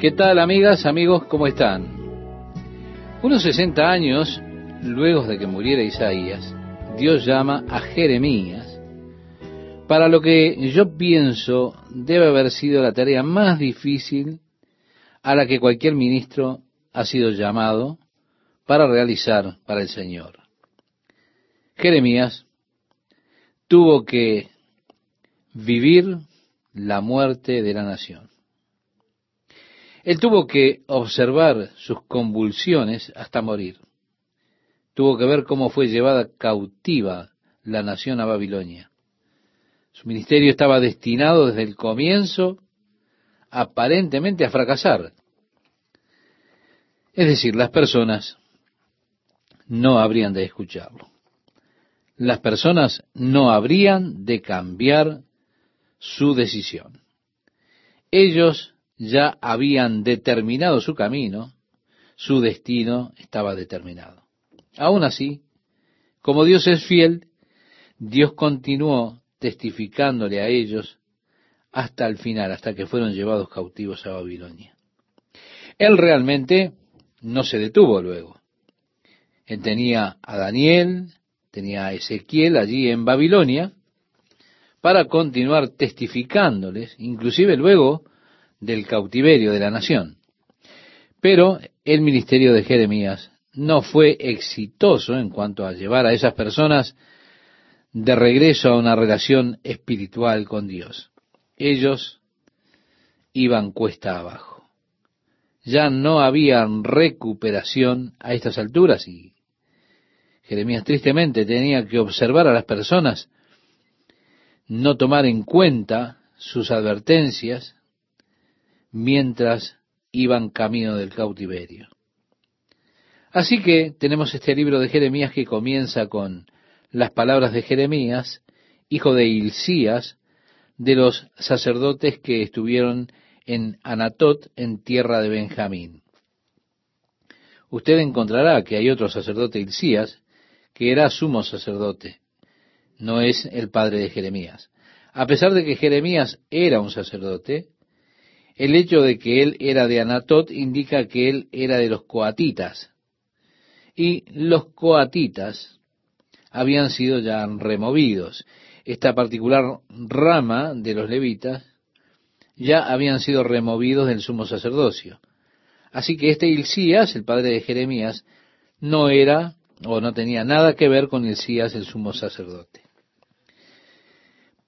¿Qué tal amigas, amigos? ¿Cómo están? Unos 60 años luego de que muriera Isaías, Dios llama a Jeremías para lo que yo pienso debe haber sido la tarea más difícil a la que cualquier ministro ha sido llamado para realizar para el Señor. Jeremías tuvo que vivir la muerte de la nación. Él tuvo que observar sus convulsiones hasta morir. Tuvo que ver cómo fue llevada cautiva la nación a Babilonia. Su ministerio estaba destinado desde el comienzo aparentemente a fracasar. Es decir, las personas no habrían de escucharlo. Las personas no habrían de cambiar su decisión. Ellos ya habían determinado su camino, su destino estaba determinado. Aún así, como Dios es fiel, Dios continuó testificándole a ellos hasta el final, hasta que fueron llevados cautivos a Babilonia. Él realmente no se detuvo luego. Él tenía a Daniel, tenía a Ezequiel allí en Babilonia, para continuar testificándoles, inclusive luego del cautiverio de la nación. Pero el ministerio de Jeremías no fue exitoso en cuanto a llevar a esas personas de regreso a una relación espiritual con Dios. Ellos iban cuesta abajo. Ya no había recuperación a estas alturas y Jeremías tristemente tenía que observar a las personas no tomar en cuenta sus advertencias mientras iban camino del cautiverio. Así que tenemos este libro de Jeremías que comienza con las palabras de Jeremías, hijo de Hilcías, de los sacerdotes que estuvieron en Anatot, en tierra de Benjamín. Usted encontrará que hay otro sacerdote Hilcías, que era sumo sacerdote no es el padre de Jeremías. A pesar de que Jeremías era un sacerdote, el hecho de que él era de Anatot indica que él era de los coatitas. Y los coatitas habían sido ya removidos. Esta particular rama de los levitas ya habían sido removidos del sumo sacerdocio. Así que este Hilcías, el padre de Jeremías, no era o no tenía nada que ver con Hilcías, el sumo sacerdote.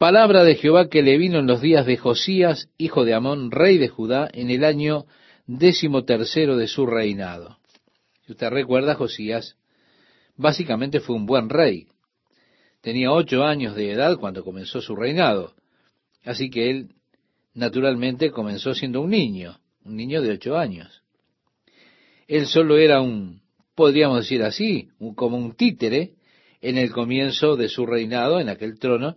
Palabra de Jehová que le vino en los días de Josías, hijo de Amón, rey de Judá, en el año décimo tercero de su reinado. Si usted recuerda, Josías básicamente fue un buen rey. Tenía ocho años de edad cuando comenzó su reinado. Así que él naturalmente comenzó siendo un niño, un niño de ocho años. Él solo era un, podríamos decir así, un, como un títere en el comienzo de su reinado en aquel trono,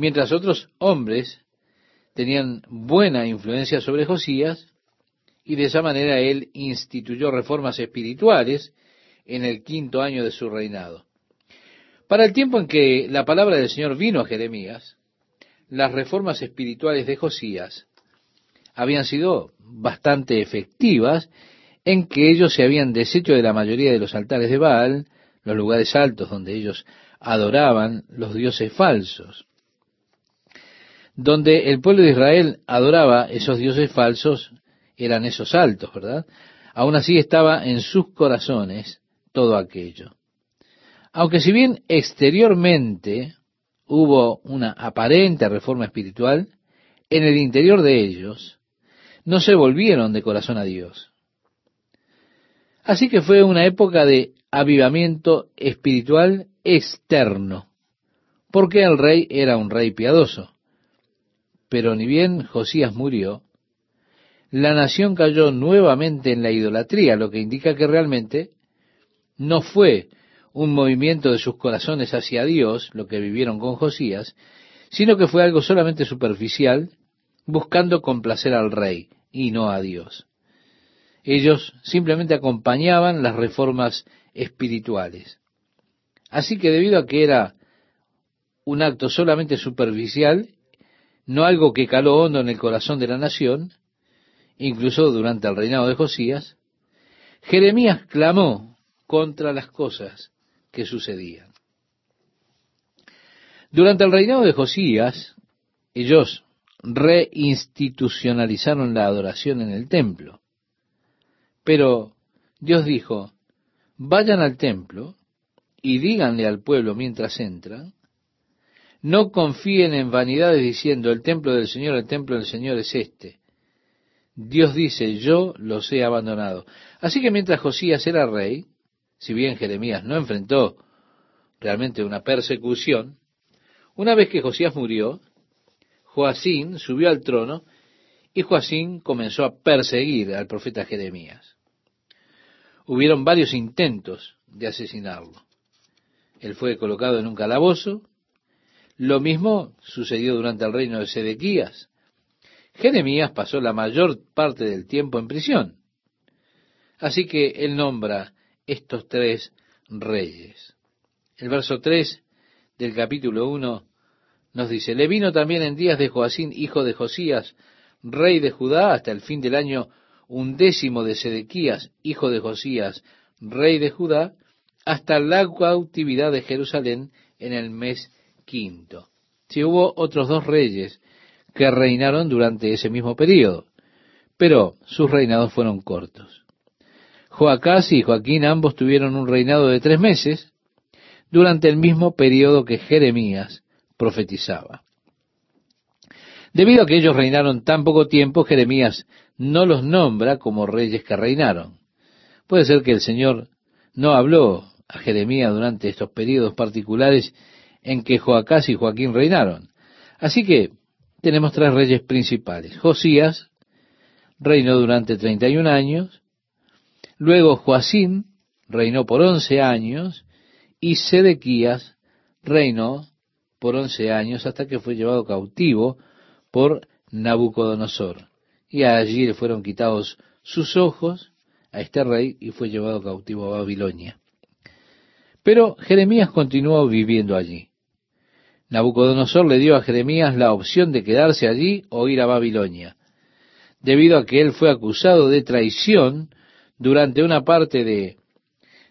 mientras otros hombres tenían buena influencia sobre Josías, y de esa manera él instituyó reformas espirituales en el quinto año de su reinado. Para el tiempo en que la palabra del Señor vino a Jeremías, las reformas espirituales de Josías habían sido bastante efectivas en que ellos se habían deshecho de la mayoría de los altares de Baal, los lugares altos donde ellos adoraban los dioses falsos donde el pueblo de Israel adoraba esos dioses falsos, eran esos altos, ¿verdad? Aún así estaba en sus corazones todo aquello. Aunque si bien exteriormente hubo una aparente reforma espiritual, en el interior de ellos no se volvieron de corazón a Dios. Así que fue una época de avivamiento espiritual externo, porque el rey era un rey piadoso. Pero ni bien Josías murió, la nación cayó nuevamente en la idolatría, lo que indica que realmente no fue un movimiento de sus corazones hacia Dios, lo que vivieron con Josías, sino que fue algo solamente superficial, buscando complacer al rey y no a Dios. Ellos simplemente acompañaban las reformas espirituales. Así que debido a que era un acto solamente superficial no algo que caló hondo en el corazón de la nación, incluso durante el reinado de Josías, Jeremías clamó contra las cosas que sucedían. Durante el reinado de Josías, ellos reinstitucionalizaron la adoración en el templo. Pero Dios dijo, vayan al templo y díganle al pueblo mientras entran, no confíen en vanidades diciendo el templo del Señor, el templo del Señor es este. Dios dice, yo los he abandonado. Así que mientras Josías era rey, si bien Jeremías no enfrentó realmente una persecución, una vez que Josías murió, Joacín subió al trono y Joacín comenzó a perseguir al profeta Jeremías. Hubieron varios intentos de asesinarlo. Él fue colocado en un calabozo. Lo mismo sucedió durante el reino de Sedequías. Jeremías pasó la mayor parte del tiempo en prisión. Así que él nombra estos tres reyes. El verso 3 del capítulo 1 nos dice, le vino también en días de Joacín, hijo de Josías, rey de Judá, hasta el fin del año undécimo de Sedequías, hijo de Josías, rey de Judá, hasta la cautividad de Jerusalén en el mes quinto. Si hubo otros dos reyes que reinaron durante ese mismo período, pero sus reinados fueron cortos. Joacás y Joaquín ambos tuvieron un reinado de tres meses durante el mismo período que Jeremías profetizaba. Debido a que ellos reinaron tan poco tiempo, Jeremías no los nombra como reyes que reinaron. Puede ser que el Señor no habló a Jeremías durante estos periodos particulares en que Joacás y Joaquín reinaron. Así que tenemos tres reyes principales. Josías reinó durante 31 años, luego Joacín reinó por 11 años y Sedequías reinó por once años hasta que fue llevado cautivo por Nabucodonosor. Y allí le fueron quitados sus ojos a este rey y fue llevado cautivo a Babilonia. Pero Jeremías continuó viviendo allí. Nabucodonosor le dio a Jeremías la opción de quedarse allí o ir a Babilonia, debido a que él fue acusado de traición durante una parte de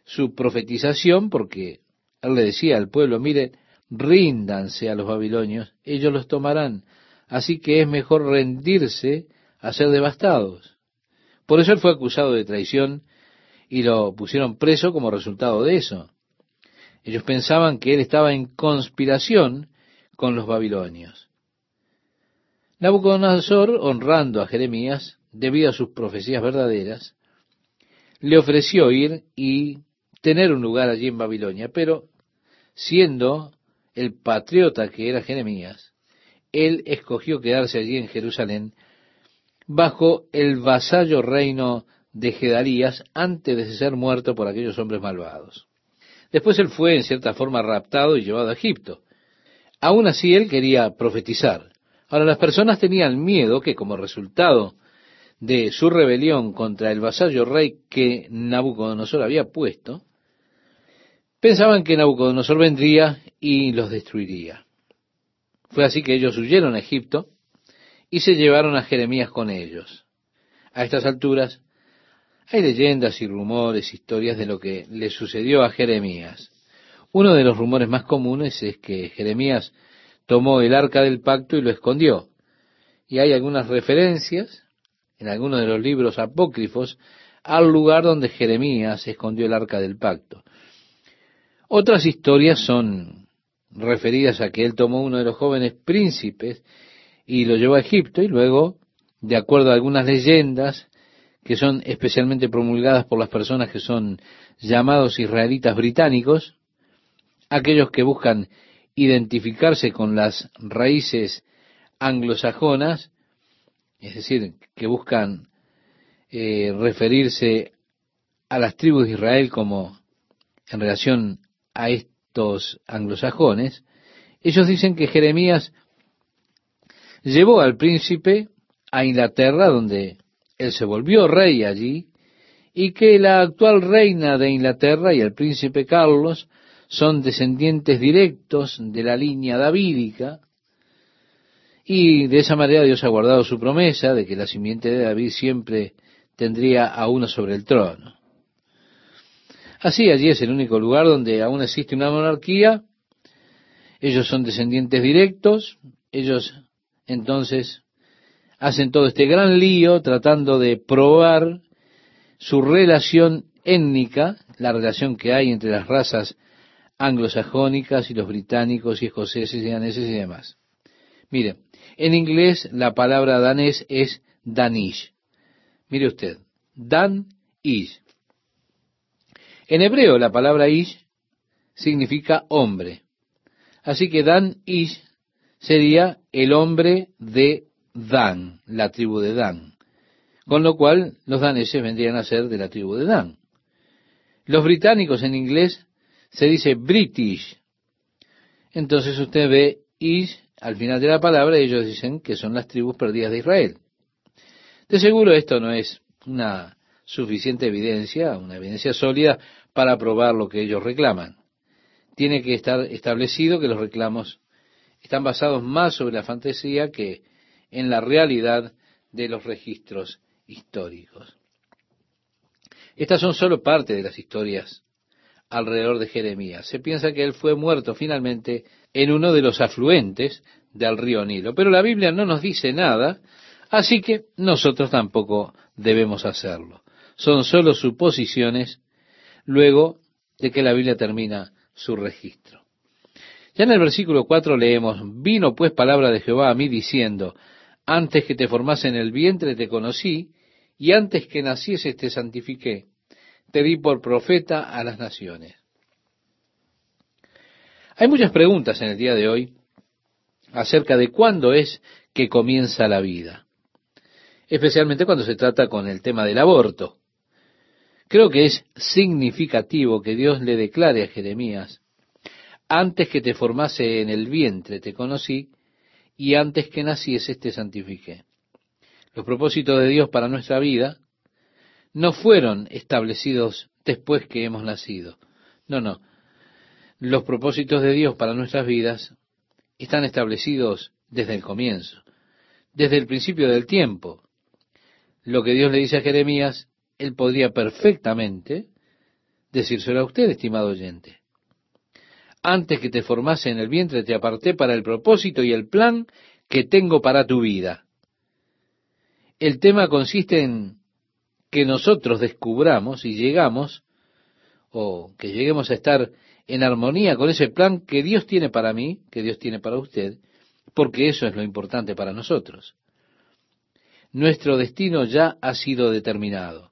su profetización, porque él le decía al pueblo, mire, ríndanse a los babilonios, ellos los tomarán. Así que es mejor rendirse a ser devastados. Por eso él fue acusado de traición y lo pusieron preso como resultado de eso. Ellos pensaban que él estaba en conspiración con los babilonios. Nabucodonosor, honrando a Jeremías, debido a sus profecías verdaderas, le ofreció ir y tener un lugar allí en Babilonia, pero siendo el patriota que era Jeremías, él escogió quedarse allí en Jerusalén bajo el vasallo reino de Gedalías antes de ser muerto por aquellos hombres malvados. Después él fue en cierta forma raptado y llevado a Egipto. Aún así él quería profetizar. Ahora las personas tenían miedo que como resultado de su rebelión contra el vasallo rey que Nabucodonosor había puesto, pensaban que Nabucodonosor vendría y los destruiría. Fue así que ellos huyeron a Egipto y se llevaron a Jeremías con ellos. A estas alturas hay leyendas y rumores, historias de lo que le sucedió a Jeremías. Uno de los rumores más comunes es que Jeremías tomó el arca del pacto y lo escondió. Y hay algunas referencias en algunos de los libros apócrifos al lugar donde Jeremías escondió el arca del pacto. Otras historias son referidas a que él tomó uno de los jóvenes príncipes y lo llevó a Egipto y luego, de acuerdo a algunas leyendas que son especialmente promulgadas por las personas que son llamados israelitas británicos, aquellos que buscan identificarse con las raíces anglosajonas, es decir, que buscan eh, referirse a las tribus de Israel como en relación a estos anglosajones, ellos dicen que Jeremías llevó al príncipe a Inglaterra, donde él se volvió rey allí, y que la actual reina de Inglaterra y el príncipe Carlos son descendientes directos de la línea davídica, Y de esa manera Dios ha guardado su promesa de que la simiente de David siempre tendría a uno sobre el trono. Así allí es el único lugar donde aún existe una monarquía. Ellos son descendientes directos. Ellos entonces hacen todo este gran lío tratando de probar su relación étnica, la relación que hay entre las razas anglosajónicas y los británicos y escoceses y daneses y demás. Mire, en inglés la palabra danés es danish. Mire usted, dan ish. En hebreo la palabra ish significa hombre. Así que dan ish sería el hombre de Dan, la tribu de Dan. Con lo cual los daneses vendrían a ser de la tribu de Dan. Los británicos en inglés se dice British. Entonces usted ve Ish al final de la palabra y ellos dicen que son las tribus perdidas de Israel. De seguro esto no es una suficiente evidencia, una evidencia sólida para probar lo que ellos reclaman. Tiene que estar establecido que los reclamos están basados más sobre la fantasía que en la realidad de los registros históricos. Estas son solo parte de las historias alrededor de Jeremías. Se piensa que él fue muerto finalmente en uno de los afluentes del río Nilo, pero la Biblia no nos dice nada, así que nosotros tampoco debemos hacerlo. Son solo suposiciones luego de que la Biblia termina su registro. Ya en el versículo 4 leemos, vino pues palabra de Jehová a mí diciendo, antes que te formase en el vientre te conocí, y antes que naciese te santifiqué, te di por profeta a las naciones. Hay muchas preguntas en el día de hoy acerca de cuándo es que comienza la vida, especialmente cuando se trata con el tema del aborto. Creo que es significativo que Dios le declare a Jeremías, antes que te formase en el vientre te conocí, y antes que nacieses te santifiqué. Los propósitos de Dios para nuestra vida no fueron establecidos después que hemos nacido. No, no. Los propósitos de Dios para nuestras vidas están establecidos desde el comienzo, desde el principio del tiempo. Lo que Dios le dice a Jeremías, él podría perfectamente decírselo a usted, estimado oyente. Antes que te formase en el vientre te aparté para el propósito y el plan que tengo para tu vida. El tema consiste en que nosotros descubramos y llegamos, o que lleguemos a estar en armonía con ese plan que Dios tiene para mí, que Dios tiene para usted, porque eso es lo importante para nosotros. Nuestro destino ya ha sido determinado.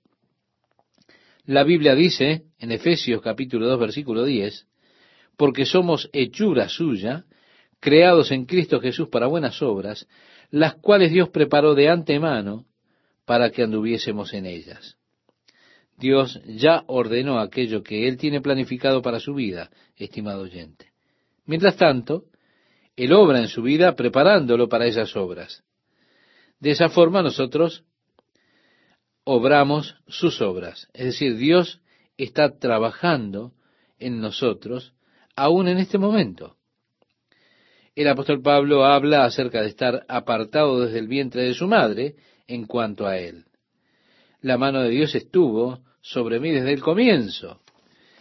La Biblia dice, en Efesios capítulo 2, versículo 10, porque somos hechura suya, creados en Cristo Jesús para buenas obras, las cuales Dios preparó de antemano para que anduviésemos en ellas. Dios ya ordenó aquello que Él tiene planificado para su vida, estimado oyente. Mientras tanto, Él obra en su vida preparándolo para esas obras. De esa forma nosotros obramos sus obras. Es decir, Dios está trabajando en nosotros aún en este momento. El apóstol Pablo habla acerca de estar apartado desde el vientre de su madre en cuanto a él. La mano de Dios estuvo sobre mí desde el comienzo.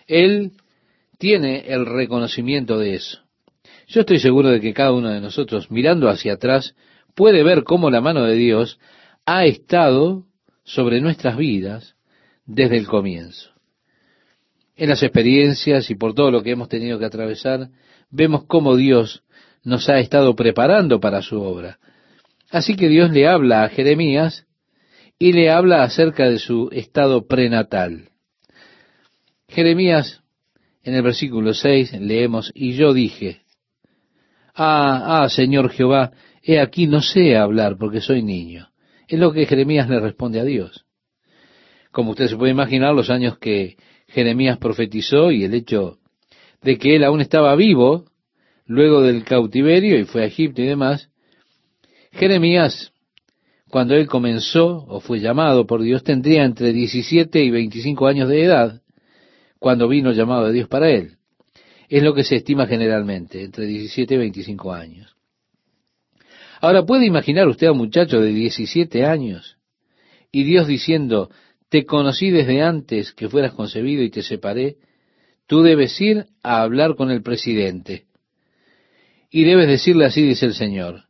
Él tiene el reconocimiento de eso. Yo estoy seguro de que cada uno de nosotros, mirando hacia atrás, puede ver cómo la mano de Dios ha estado sobre nuestras vidas desde el comienzo. En las experiencias y por todo lo que hemos tenido que atravesar, vemos cómo Dios nos ha estado preparando para su obra. Así que Dios le habla a Jeremías y le habla acerca de su estado prenatal. Jeremías, en el versículo 6, leemos, y yo dije, Ah, ah, Señor Jehová, he aquí no sé hablar porque soy niño. Es lo que Jeremías le responde a Dios. Como usted se puede imaginar, los años que Jeremías profetizó y el hecho de que él aún estaba vivo luego del cautiverio y fue a Egipto y demás, Jeremías, cuando él comenzó o fue llamado por Dios, tendría entre 17 y 25 años de edad cuando vino el llamado de Dios para él. Es lo que se estima generalmente, entre 17 y 25 años. Ahora, ¿puede imaginar usted a un muchacho de 17 años y Dios diciendo, te conocí desde antes que fueras concebido y te separé? Tú debes ir a hablar con el presidente. Y debes decirle así, dice el Señor.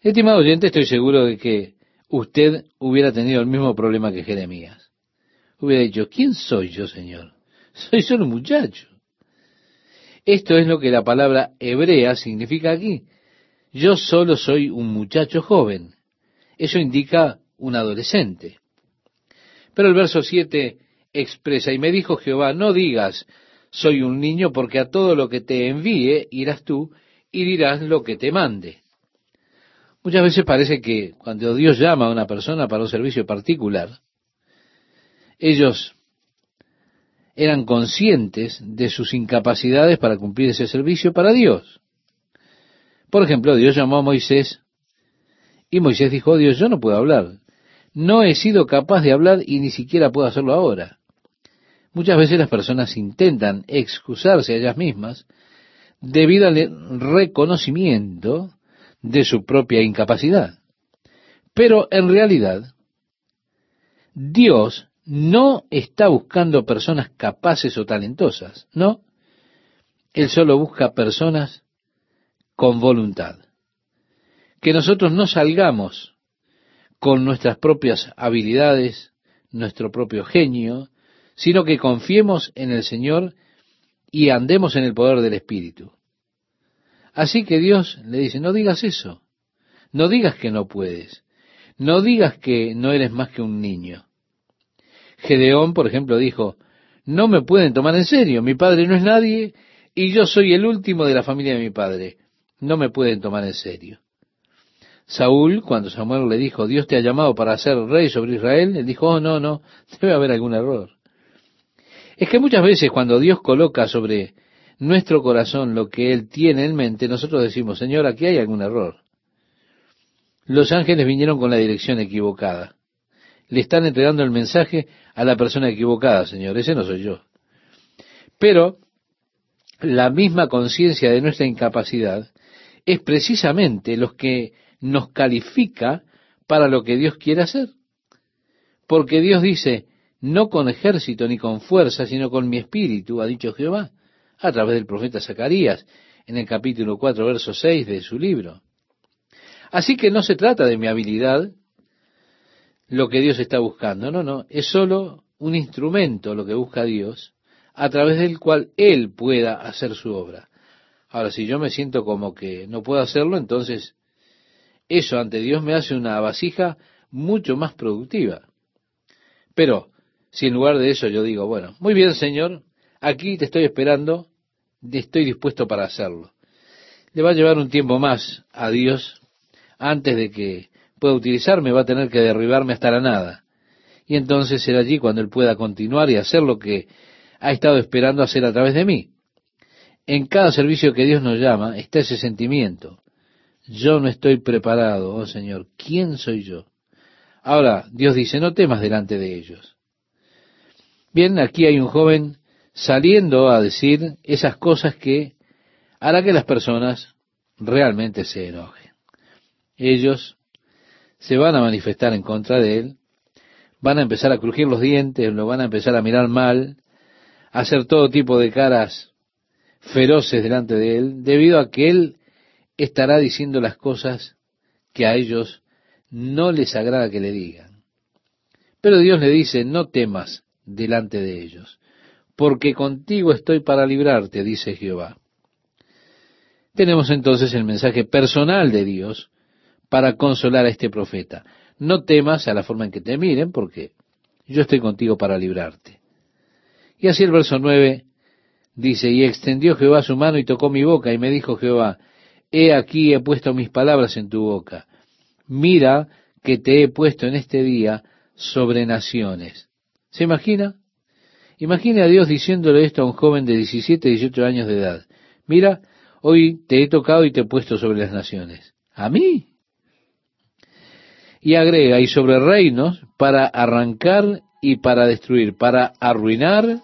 Estimado oyente, estoy seguro de que usted hubiera tenido el mismo problema que Jeremías. Hubiera dicho, ¿quién soy yo, Señor? Soy solo un muchacho. Esto es lo que la palabra hebrea significa aquí. Yo solo soy un muchacho joven. Eso indica un adolescente. Pero el verso 7 expresa, y me dijo Jehová, no digas, soy un niño, porque a todo lo que te envíe irás tú y dirás lo que te mande. Muchas veces parece que cuando Dios llama a una persona para un servicio particular, ellos eran conscientes de sus incapacidades para cumplir ese servicio para Dios. Por ejemplo, Dios llamó a Moisés y Moisés dijo, Dios, yo no puedo hablar. No he sido capaz de hablar y ni siquiera puedo hacerlo ahora. Muchas veces las personas intentan excusarse a ellas mismas debido al reconocimiento de su propia incapacidad. Pero en realidad, Dios no está buscando personas capaces o talentosas, no. Él solo busca personas con voluntad. Que nosotros no salgamos con nuestras propias habilidades, nuestro propio genio, sino que confiemos en el Señor y andemos en el poder del Espíritu. Así que Dios le dice, no digas eso, no digas que no puedes, no digas que no eres más que un niño. Gedeón, por ejemplo, dijo, no me pueden tomar en serio, mi padre no es nadie y yo soy el último de la familia de mi padre, no me pueden tomar en serio. Saúl, cuando Samuel le dijo, Dios te ha llamado para ser rey sobre Israel, él dijo, oh, no, no, debe haber algún error. Es que muchas veces cuando Dios coloca sobre nuestro corazón lo que Él tiene en mente, nosotros decimos, Señor, aquí hay algún error. Los ángeles vinieron con la dirección equivocada le están entregando el mensaje a la persona equivocada, Señor. Ese no soy yo. Pero la misma conciencia de nuestra incapacidad es precisamente lo que nos califica para lo que Dios quiere hacer. Porque Dios dice, no con ejército ni con fuerza, sino con mi espíritu, ha dicho Jehová, a través del profeta Zacarías, en el capítulo 4, verso 6 de su libro. Así que no se trata de mi habilidad, lo que Dios está buscando. No, no, es solo un instrumento lo que busca Dios a través del cual Él pueda hacer su obra. Ahora, si yo me siento como que no puedo hacerlo, entonces eso ante Dios me hace una vasija mucho más productiva. Pero si en lugar de eso yo digo, bueno, muy bien Señor, aquí te estoy esperando, estoy dispuesto para hacerlo. Le va a llevar un tiempo más a Dios antes de que pueda utilizarme, va a tener que derribarme hasta la nada. Y entonces será allí cuando Él pueda continuar y hacer lo que ha estado esperando hacer a través de mí. En cada servicio que Dios nos llama está ese sentimiento. Yo no estoy preparado, oh Señor, ¿quién soy yo? Ahora, Dios dice, no temas delante de ellos. Bien, aquí hay un joven saliendo a decir esas cosas que hará que las personas realmente se enojen. Ellos se van a manifestar en contra de él, van a empezar a crujir los dientes, lo van a empezar a mirar mal, a hacer todo tipo de caras feroces delante de él, debido a que él estará diciendo las cosas que a ellos no les agrada que le digan. Pero Dios le dice, no temas delante de ellos, porque contigo estoy para librarte, dice Jehová. Tenemos entonces el mensaje personal de Dios para consolar a este profeta. No temas a la forma en que te miren, porque yo estoy contigo para librarte. Y así el verso 9 dice, y extendió Jehová su mano y tocó mi boca, y me dijo Jehová, he aquí he puesto mis palabras en tu boca. Mira que te he puesto en este día sobre naciones. ¿Se imagina? Imagine a Dios diciéndole esto a un joven de 17, 18 años de edad. Mira, hoy te he tocado y te he puesto sobre las naciones. ¿A mí? y agrega, y sobre reinos para arrancar y para destruir, para arruinar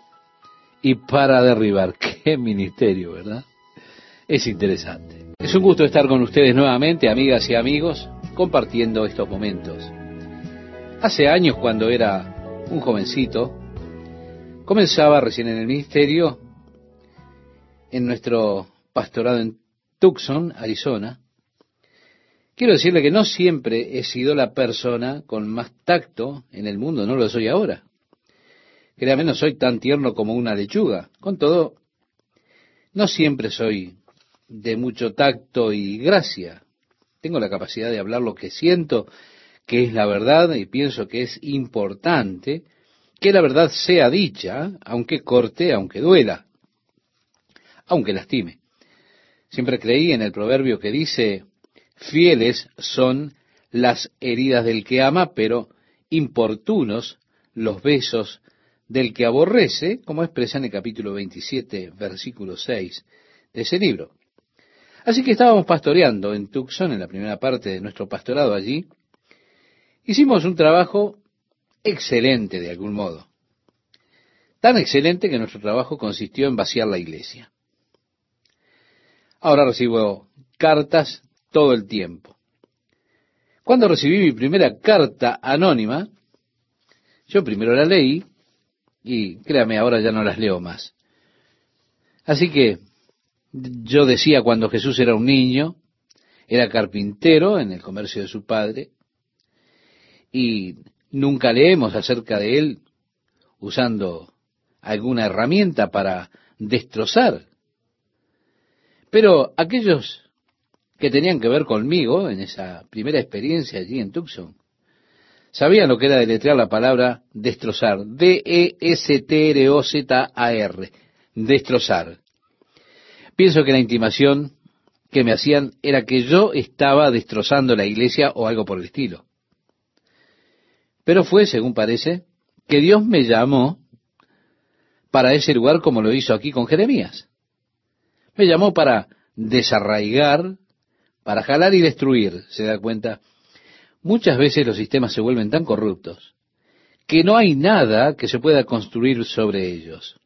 y para derribar. Qué ministerio, ¿verdad? Es interesante. Es un gusto estar con ustedes nuevamente, amigas y amigos, compartiendo estos momentos. Hace años, cuando era un jovencito, comenzaba recién en el ministerio, en nuestro pastorado en Tucson, Arizona. Quiero decirle que no siempre he sido la persona con más tacto en el mundo, no lo soy ahora. Créame, no soy tan tierno como una lechuga. Con todo, no siempre soy de mucho tacto y gracia. Tengo la capacidad de hablar lo que siento, que es la verdad, y pienso que es importante que la verdad sea dicha, aunque corte, aunque duela, aunque lastime. Siempre creí en el proverbio que dice, fieles son las heridas del que ama, pero importunos los besos del que aborrece, como expresa en el capítulo 27, versículo 6 de ese libro. Así que estábamos pastoreando en Tucson, en la primera parte de nuestro pastorado allí. Hicimos un trabajo excelente de algún modo. Tan excelente que nuestro trabajo consistió en vaciar la iglesia. Ahora recibo cartas todo el tiempo. Cuando recibí mi primera carta anónima, yo primero la leí y créame, ahora ya no las leo más. Así que yo decía cuando Jesús era un niño, era carpintero en el comercio de su padre, y nunca leemos acerca de él usando alguna herramienta para destrozar. Pero aquellos que tenían que ver conmigo en esa primera experiencia allí en Tucson, sabían lo que era deletrear la palabra destrozar, D-E-S-T-R-O-Z-A-R, destrozar. Pienso que la intimación que me hacían era que yo estaba destrozando la iglesia o algo por el estilo. Pero fue, según parece, que Dios me llamó para ese lugar como lo hizo aquí con Jeremías. Me llamó para desarraigar, para jalar y destruir, se da cuenta. Muchas veces los sistemas se vuelven tan corruptos que no hay nada que se pueda construir sobre ellos.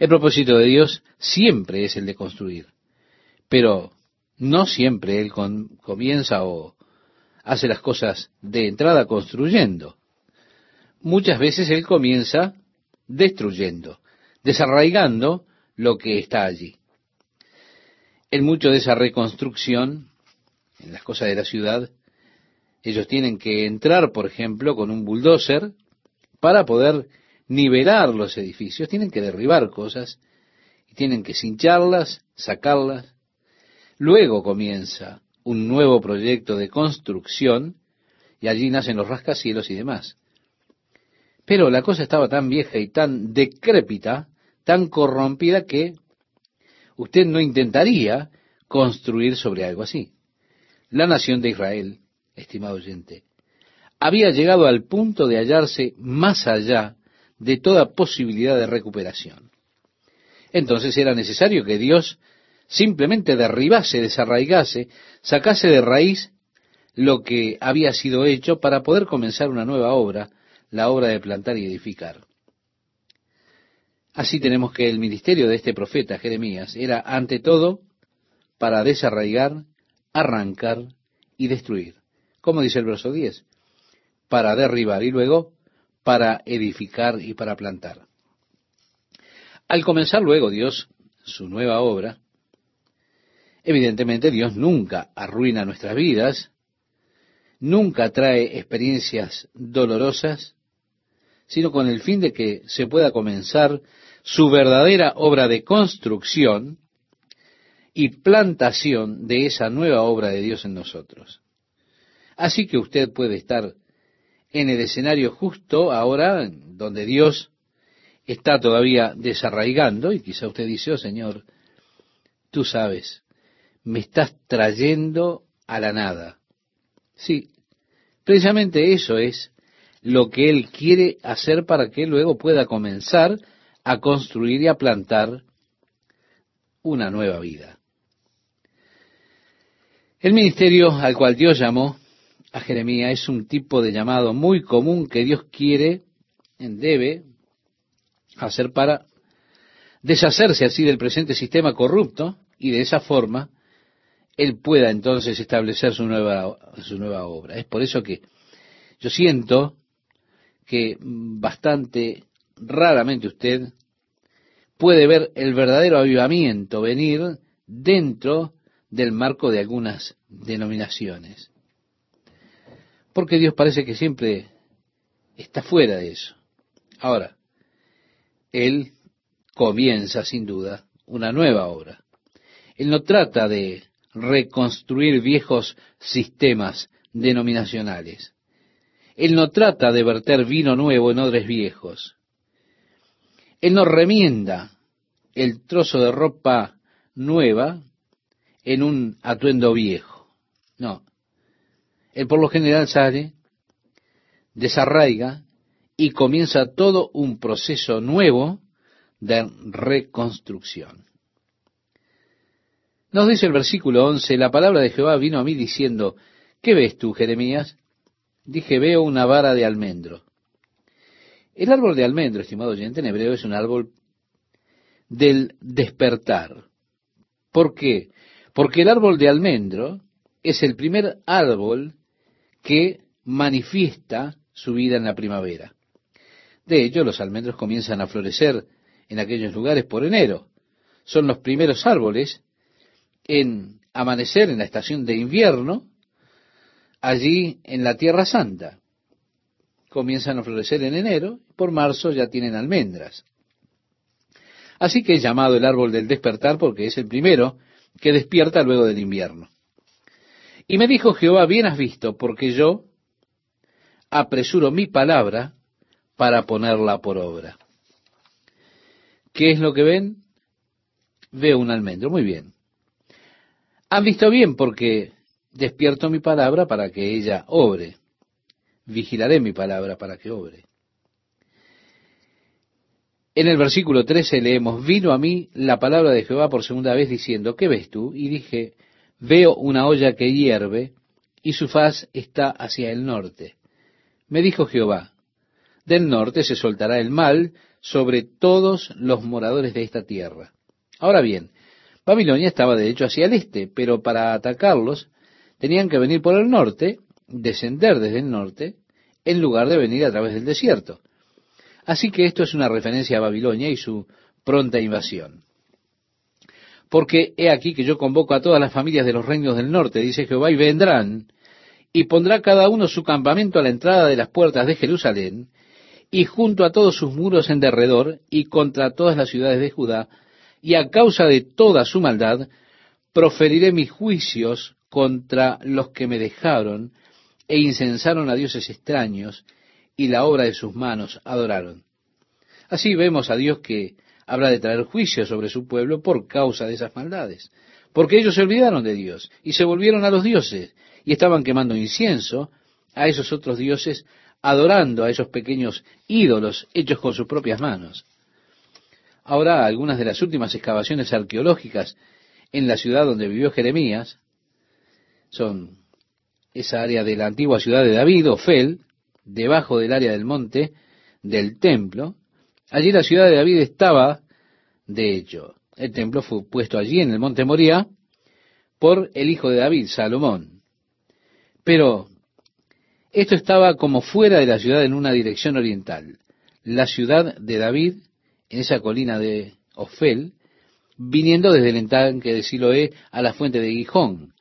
El propósito de Dios siempre es el de construir, pero no siempre Él comienza o hace las cosas de entrada construyendo. Muchas veces Él comienza destruyendo, desarraigando lo que está allí. En mucho de esa reconstrucción, en las cosas de la ciudad, ellos tienen que entrar, por ejemplo, con un bulldozer para poder nivelar los edificios, tienen que derribar cosas y tienen que cincharlas, sacarlas. Luego comienza un nuevo proyecto de construcción y allí nacen los rascacielos y demás. Pero la cosa estaba tan vieja y tan decrépita, tan corrompida que usted no intentaría construir sobre algo así. La nación de Israel, estimado oyente, había llegado al punto de hallarse más allá de toda posibilidad de recuperación. Entonces era necesario que Dios simplemente derribase, desarraigase, sacase de raíz lo que había sido hecho para poder comenzar una nueva obra, la obra de plantar y edificar. Así tenemos que el ministerio de este profeta Jeremías era ante todo para desarraigar, arrancar y destruir. Como dice el verso 10, para derribar y luego para edificar y para plantar. Al comenzar luego Dios su nueva obra, evidentemente Dios nunca arruina nuestras vidas, nunca trae experiencias dolorosas, sino con el fin de que se pueda comenzar su verdadera obra de construcción y plantación de esa nueva obra de Dios en nosotros. Así que usted puede estar en el escenario justo ahora donde Dios está todavía desarraigando y quizá usted dice, oh Señor, tú sabes, me estás trayendo a la nada. Sí, precisamente eso es lo que Él quiere hacer para que luego pueda comenzar a construir y a plantar una nueva vida. El ministerio al cual Dios llamó a Jeremías es un tipo de llamado muy común que Dios quiere, debe hacer para deshacerse así del presente sistema corrupto y de esa forma Él pueda entonces establecer su nueva, su nueva obra. Es por eso que yo siento que bastante raramente usted puede ver el verdadero avivamiento venir dentro del marco de algunas denominaciones. Porque Dios parece que siempre está fuera de eso. Ahora, Él comienza sin duda una nueva obra. Él no trata de reconstruir viejos sistemas denominacionales. Él no trata de verter vino nuevo en odres viejos. Él no remienda el trozo de ropa nueva en un atuendo viejo. No. Él por lo general sale, desarraiga y comienza todo un proceso nuevo de reconstrucción. Nos dice el versículo 11, la palabra de Jehová vino a mí diciendo, ¿qué ves tú, Jeremías? Dije, veo una vara de almendro. El árbol de almendro, estimado oyente, en hebreo es un árbol del despertar. ¿Por qué? Porque el árbol de almendro es el primer árbol que manifiesta su vida en la primavera. De hecho, los almendros comienzan a florecer en aquellos lugares por enero. Son los primeros árboles en amanecer en la estación de invierno allí en la Tierra Santa. Comienzan a florecer en enero, por marzo ya tienen almendras. Así que es llamado el árbol del despertar porque es el primero que despierta luego del invierno. Y me dijo Jehová, bien has visto, porque yo apresuro mi palabra para ponerla por obra. ¿Qué es lo que ven? Veo un almendro. Muy bien. Han visto bien porque despierto mi palabra para que ella obre. Vigilaré mi palabra para que obre. En el versículo 13 leemos, vino a mí la palabra de Jehová por segunda vez diciendo, ¿qué ves tú? Y dije, veo una olla que hierve y su faz está hacia el norte. Me dijo Jehová, del norte se soltará el mal sobre todos los moradores de esta tierra. Ahora bien, Babilonia estaba de hecho hacia el este, pero para atacarlos tenían que venir por el norte, descender desde el norte, en lugar de venir a través del desierto. Así que esto es una referencia a Babilonia y su pronta invasión. Porque he aquí que yo convoco a todas las familias de los reinos del norte, dice Jehová, y vendrán, y pondrá cada uno su campamento a la entrada de las puertas de Jerusalén, y junto a todos sus muros en derredor, y contra todas las ciudades de Judá, y a causa de toda su maldad, proferiré mis juicios contra los que me dejaron e incensaron a dioses extraños, y la obra de sus manos adoraron. Así vemos a Dios que habrá de traer juicio sobre su pueblo por causa de esas maldades, porque ellos se olvidaron de Dios y se volvieron a los dioses y estaban quemando incienso a esos otros dioses, adorando a esos pequeños ídolos hechos con sus propias manos. Ahora, algunas de las últimas excavaciones arqueológicas en la ciudad donde vivió Jeremías son esa área de la antigua ciudad de David, Ofel, debajo del área del monte del templo. Allí la ciudad de David estaba, de hecho, el templo fue puesto allí en el monte Moría por el hijo de David, Salomón. Pero esto estaba como fuera de la ciudad en una dirección oriental. La ciudad de David, en esa colina de Ofel, viniendo desde el entanque de Siloé a la fuente de Gijón.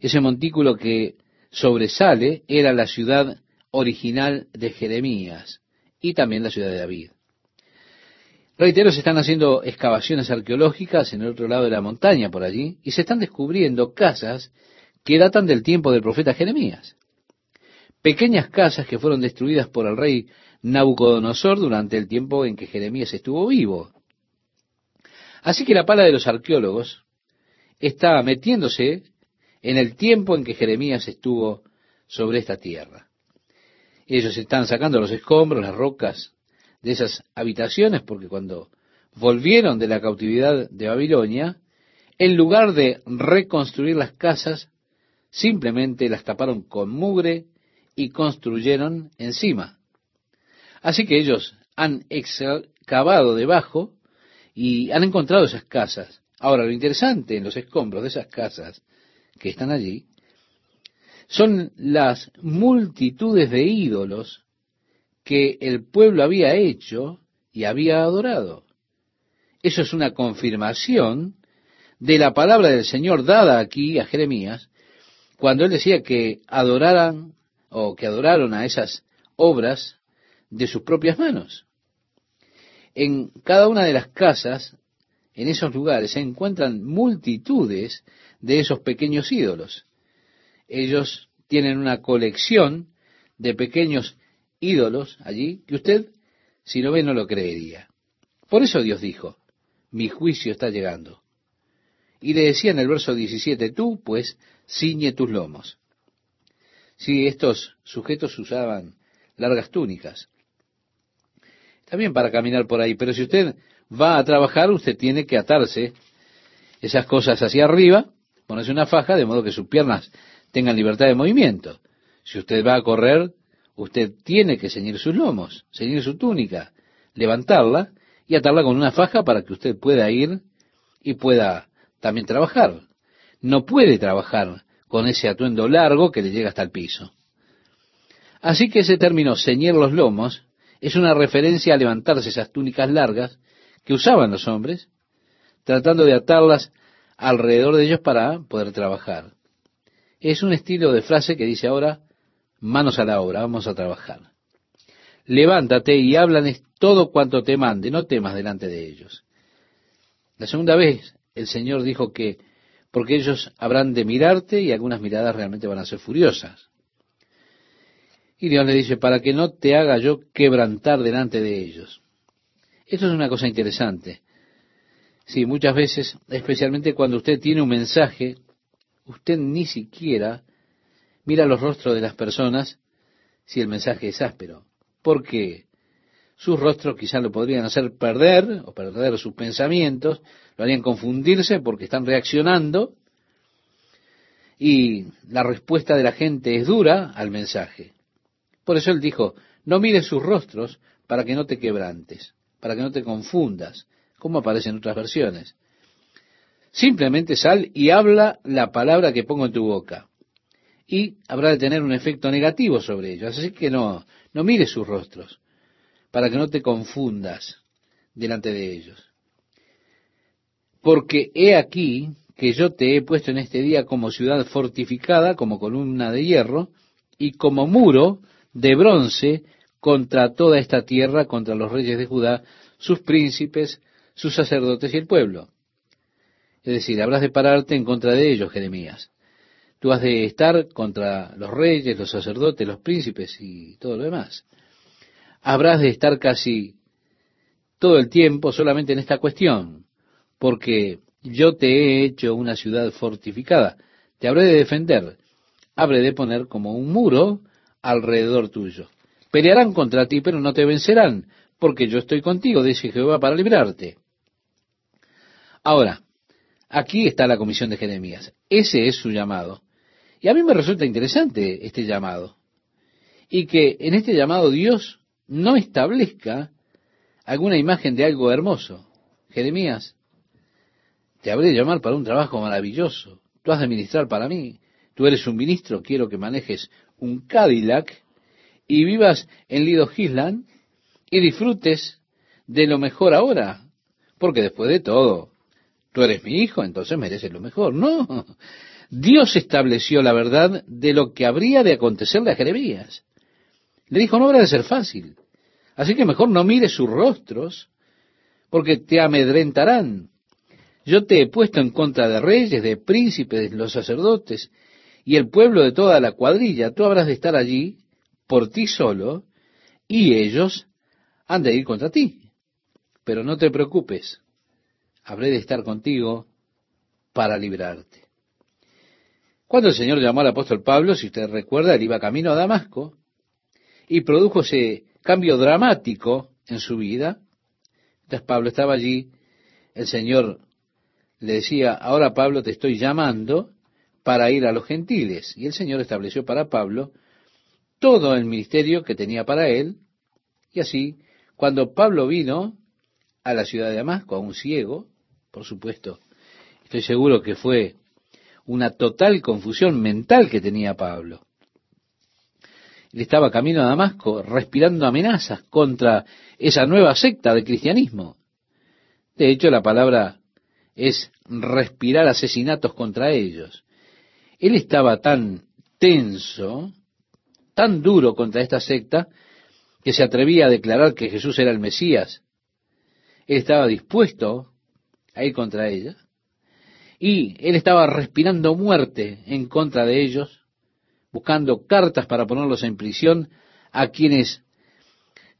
Ese montículo que sobresale era la ciudad original de Jeremías y también la ciudad de David. Reitero, se están haciendo excavaciones arqueológicas en el otro lado de la montaña por allí y se están descubriendo casas que datan del tiempo del profeta Jeremías. Pequeñas casas que fueron destruidas por el rey Nabucodonosor durante el tiempo en que Jeremías estuvo vivo. Así que la pala de los arqueólogos está metiéndose en el tiempo en que Jeremías estuvo sobre esta tierra. Ellos están sacando los escombros, las rocas de esas habitaciones, porque cuando volvieron de la cautividad de Babilonia, en lugar de reconstruir las casas, simplemente las taparon con mugre y construyeron encima. Así que ellos han excavado debajo y han encontrado esas casas. Ahora, lo interesante en los escombros de esas casas que están allí, son las multitudes de ídolos que el pueblo había hecho y había adorado. Eso es una confirmación de la palabra del Señor dada aquí a Jeremías, cuando él decía que adoraran o que adoraron a esas obras de sus propias manos. En cada una de las casas, en esos lugares, se encuentran multitudes de esos pequeños ídolos. Ellos tienen una colección de pequeños ídolos allí que usted, si lo ve, no lo creería. Por eso Dios dijo, mi juicio está llegando. Y le decía en el verso 17, tú pues ciñe tus lomos. Si estos sujetos usaban largas túnicas, también para caminar por ahí, pero si usted va a trabajar, usted tiene que atarse esas cosas hacia arriba, ponerse una faja, de modo que sus piernas tengan libertad de movimiento. Si usted va a correr, usted tiene que ceñir sus lomos, ceñir su túnica, levantarla y atarla con una faja para que usted pueda ir y pueda también trabajar. No puede trabajar con ese atuendo largo que le llega hasta el piso. Así que ese término ceñir los lomos es una referencia a levantarse esas túnicas largas que usaban los hombres, tratando de atarlas alrededor de ellos para poder trabajar. Es un estilo de frase que dice ahora, manos a la obra, vamos a trabajar. Levántate y háblanes todo cuanto te mande, no temas delante de ellos. La segunda vez el Señor dijo que porque ellos habrán de mirarte y algunas miradas realmente van a ser furiosas. Y Dios le dice, para que no te haga yo quebrantar delante de ellos. Esto es una cosa interesante. Sí, muchas veces, especialmente cuando usted tiene un mensaje, usted ni siquiera mira los rostros de las personas si el mensaje es áspero. Porque sus rostros quizás lo podrían hacer perder o perder sus pensamientos, lo harían confundirse porque están reaccionando y la respuesta de la gente es dura al mensaje. Por eso él dijo, no mires sus rostros para que no te quebrantes, para que no te confundas, como aparece en otras versiones. Simplemente sal y habla la palabra que pongo en tu boca. Y habrá de tener un efecto negativo sobre ellos. Así que no, no mires sus rostros para que no te confundas delante de ellos. Porque he aquí que yo te he puesto en este día como ciudad fortificada, como columna de hierro, y como muro de bronce contra toda esta tierra, contra los reyes de Judá, sus príncipes, sus sacerdotes y el pueblo. Es decir, habrás de pararte en contra de ellos, Jeremías. Tú has de estar contra los reyes, los sacerdotes, los príncipes y todo lo demás habrás de estar casi todo el tiempo solamente en esta cuestión, porque yo te he hecho una ciudad fortificada, te habré de defender, habré de poner como un muro alrededor tuyo. Pelearán contra ti, pero no te vencerán, porque yo estoy contigo, dice Jehová, para librarte. Ahora, aquí está la comisión de Jeremías. Ese es su llamado. Y a mí me resulta interesante este llamado. Y que en este llamado Dios no establezca alguna imagen de algo hermoso. Jeremías, te habré de llamar para un trabajo maravilloso. Tú has de ministrar para mí. Tú eres un ministro, quiero que manejes un Cadillac y vivas en Lido Island y disfrutes de lo mejor ahora. Porque después de todo, tú eres mi hijo, entonces mereces lo mejor. No. Dios estableció la verdad de lo que habría de acontecerle a Jeremías. Le dijo, no habrá de ser fácil. Así que mejor no mires sus rostros, porque te amedrentarán. Yo te he puesto en contra de reyes, de príncipes, de los sacerdotes y el pueblo de toda la cuadrilla. Tú habrás de estar allí por ti solo y ellos han de ir contra ti. Pero no te preocupes, habré de estar contigo para librarte. Cuando el Señor llamó al apóstol Pablo, si usted recuerda, él iba camino a Damasco, y produjo ese cambio dramático en su vida. Entonces Pablo estaba allí, el Señor le decía, ahora Pablo te estoy llamando para ir a los gentiles. Y el Señor estableció para Pablo todo el ministerio que tenía para él. Y así, cuando Pablo vino a la ciudad de Damasco, a un ciego, por supuesto, estoy seguro que fue una total confusión mental que tenía Pablo. Él estaba camino a Damasco respirando amenazas contra esa nueva secta de cristianismo. De hecho, la palabra es respirar asesinatos contra ellos. Él estaba tan tenso, tan duro contra esta secta, que se atrevía a declarar que Jesús era el Mesías. Él estaba dispuesto a ir contra ella. Y él estaba respirando muerte en contra de ellos, buscando cartas para ponerlos en prisión a quienes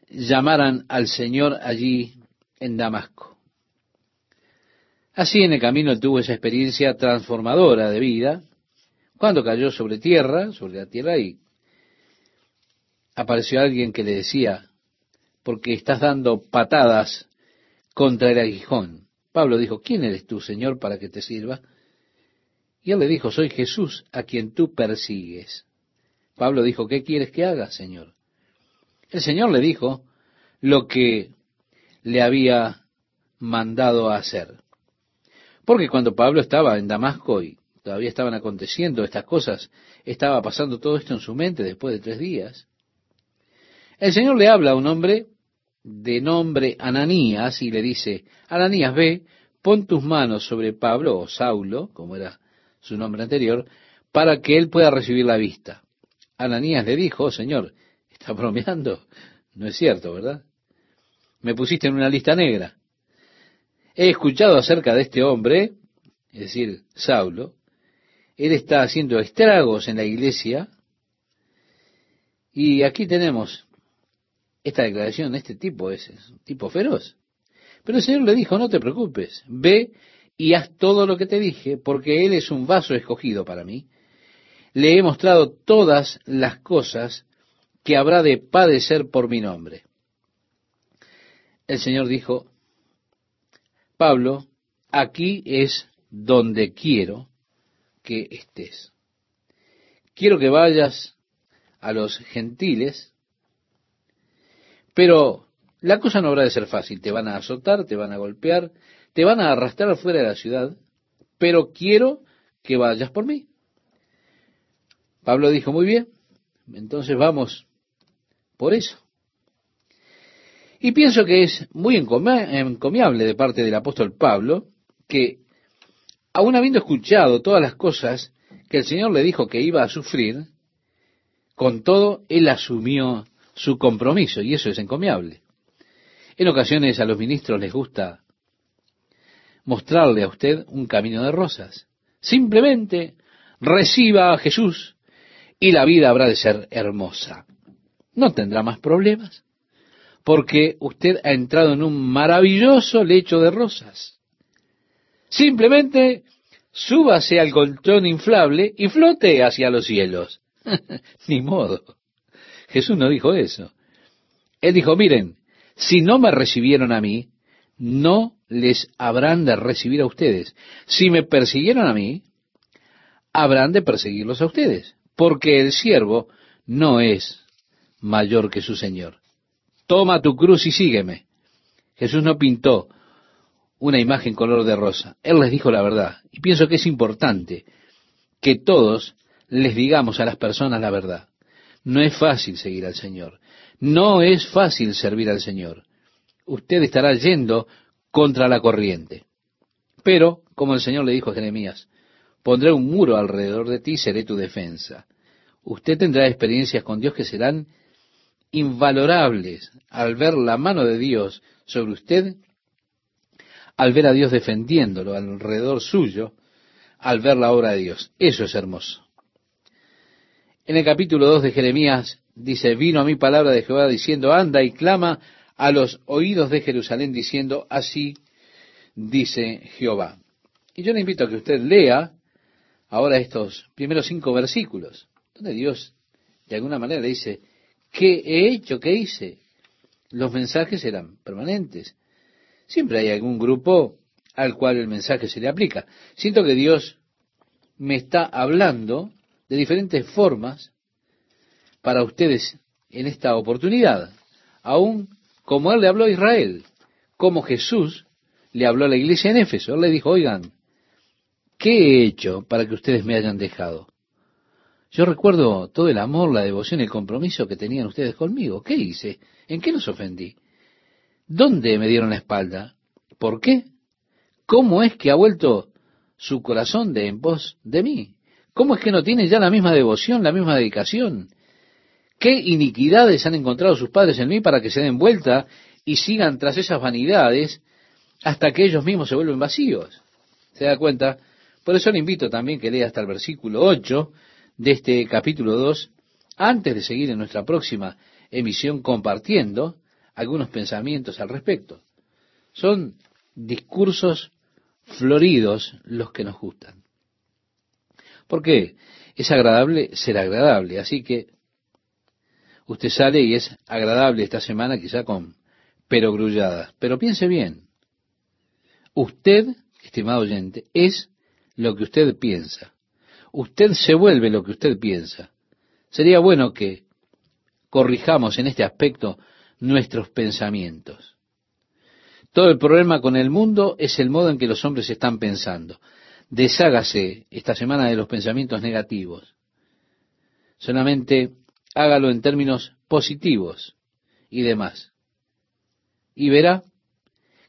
llamaran al Señor allí en Damasco. Así en el camino tuvo esa experiencia transformadora de vida, cuando cayó sobre tierra, sobre la tierra, y apareció alguien que le decía, porque estás dando patadas contra el aguijón. Pablo dijo, ¿quién eres tú, Señor, para que te sirva? Y él le dijo, soy Jesús a quien tú persigues. Pablo dijo, ¿qué quieres que haga, Señor? El Señor le dijo lo que le había mandado a hacer. Porque cuando Pablo estaba en Damasco y todavía estaban aconteciendo estas cosas, estaba pasando todo esto en su mente después de tres días, el Señor le habla a un hombre de nombre Ananías y le dice, Ananías, ve, pon tus manos sobre Pablo o Saulo, como era su nombre anterior, para que él pueda recibir la vista. Ananías le dijo, oh, Señor, ¿está bromeando? No es cierto, ¿verdad? Me pusiste en una lista negra. He escuchado acerca de este hombre, es decir, Saulo. Él está haciendo estragos en la iglesia. Y aquí tenemos esta declaración, este tipo es, un tipo feroz. Pero el Señor le dijo, no te preocupes, ve y haz todo lo que te dije, porque Él es un vaso escogido para mí. Le he mostrado todas las cosas que habrá de padecer por mi nombre. El Señor dijo, Pablo, aquí es donde quiero que estés. Quiero que vayas a los gentiles pero la cosa no habrá de ser fácil. Te van a azotar, te van a golpear, te van a arrastrar fuera de la ciudad, pero quiero que vayas por mí. Pablo dijo, muy bien, entonces vamos por eso. Y pienso que es muy encomiable de parte del apóstol Pablo que, aun habiendo escuchado todas las cosas que el Señor le dijo que iba a sufrir, con todo, él asumió su compromiso, y eso es encomiable. En ocasiones a los ministros les gusta mostrarle a usted un camino de rosas. Simplemente reciba a Jesús y la vida habrá de ser hermosa. No tendrá más problemas, porque usted ha entrado en un maravilloso lecho de rosas. Simplemente súbase al colchón inflable y flote hacia los cielos. Ni modo. Jesús no dijo eso. Él dijo, miren, si no me recibieron a mí, no les habrán de recibir a ustedes. Si me persiguieron a mí, habrán de perseguirlos a ustedes, porque el siervo no es mayor que su Señor. Toma tu cruz y sígueme. Jesús no pintó una imagen color de rosa. Él les dijo la verdad. Y pienso que es importante que todos les digamos a las personas la verdad. No es fácil seguir al Señor. No es fácil servir al Señor. Usted estará yendo contra la corriente. Pero, como el Señor le dijo a Jeremías, pondré un muro alrededor de ti y seré tu defensa. Usted tendrá experiencias con Dios que serán invalorables al ver la mano de Dios sobre usted, al ver a Dios defendiéndolo alrededor suyo, al ver la obra de Dios. Eso es hermoso. En el capítulo 2 de Jeremías dice, vino a mi palabra de Jehová diciendo, anda y clama a los oídos de Jerusalén diciendo, así dice Jehová. Y yo le invito a que usted lea ahora estos primeros cinco versículos, donde Dios de alguna manera le dice, ¿qué he hecho? ¿Qué hice? Los mensajes eran permanentes. Siempre hay algún grupo al cual el mensaje se le aplica. Siento que Dios me está hablando de diferentes formas para ustedes en esta oportunidad, aún como Él le habló a Israel, como Jesús le habló a la iglesia en Éfeso. Él le dijo, oigan, ¿Qué he hecho para que ustedes me hayan dejado? Yo recuerdo todo el amor, la devoción el compromiso que tenían ustedes conmigo. ¿Qué hice? ¿En qué los ofendí? ¿Dónde me dieron la espalda? ¿Por qué? ¿Cómo es que ha vuelto su corazón de en pos de mí? ¿Cómo es que no tienen ya la misma devoción, la misma dedicación? ¿Qué iniquidades han encontrado sus padres en mí para que se den vuelta y sigan tras esas vanidades hasta que ellos mismos se vuelven vacíos? ¿Se da cuenta? Por eso le invito también que lea hasta el versículo 8 de este capítulo 2, antes de seguir en nuestra próxima emisión compartiendo algunos pensamientos al respecto. Son discursos floridos los que nos gustan. ¿Por qué? Es agradable ser agradable, así que usted sale y es agradable esta semana quizá con perogrulladas. Pero piense bien, usted, estimado oyente, es lo que usted piensa. Usted se vuelve lo que usted piensa. Sería bueno que corrijamos en este aspecto nuestros pensamientos. Todo el problema con el mundo es el modo en que los hombres están pensando. Deshágase esta semana de los pensamientos negativos. Solamente hágalo en términos positivos y demás. Y verá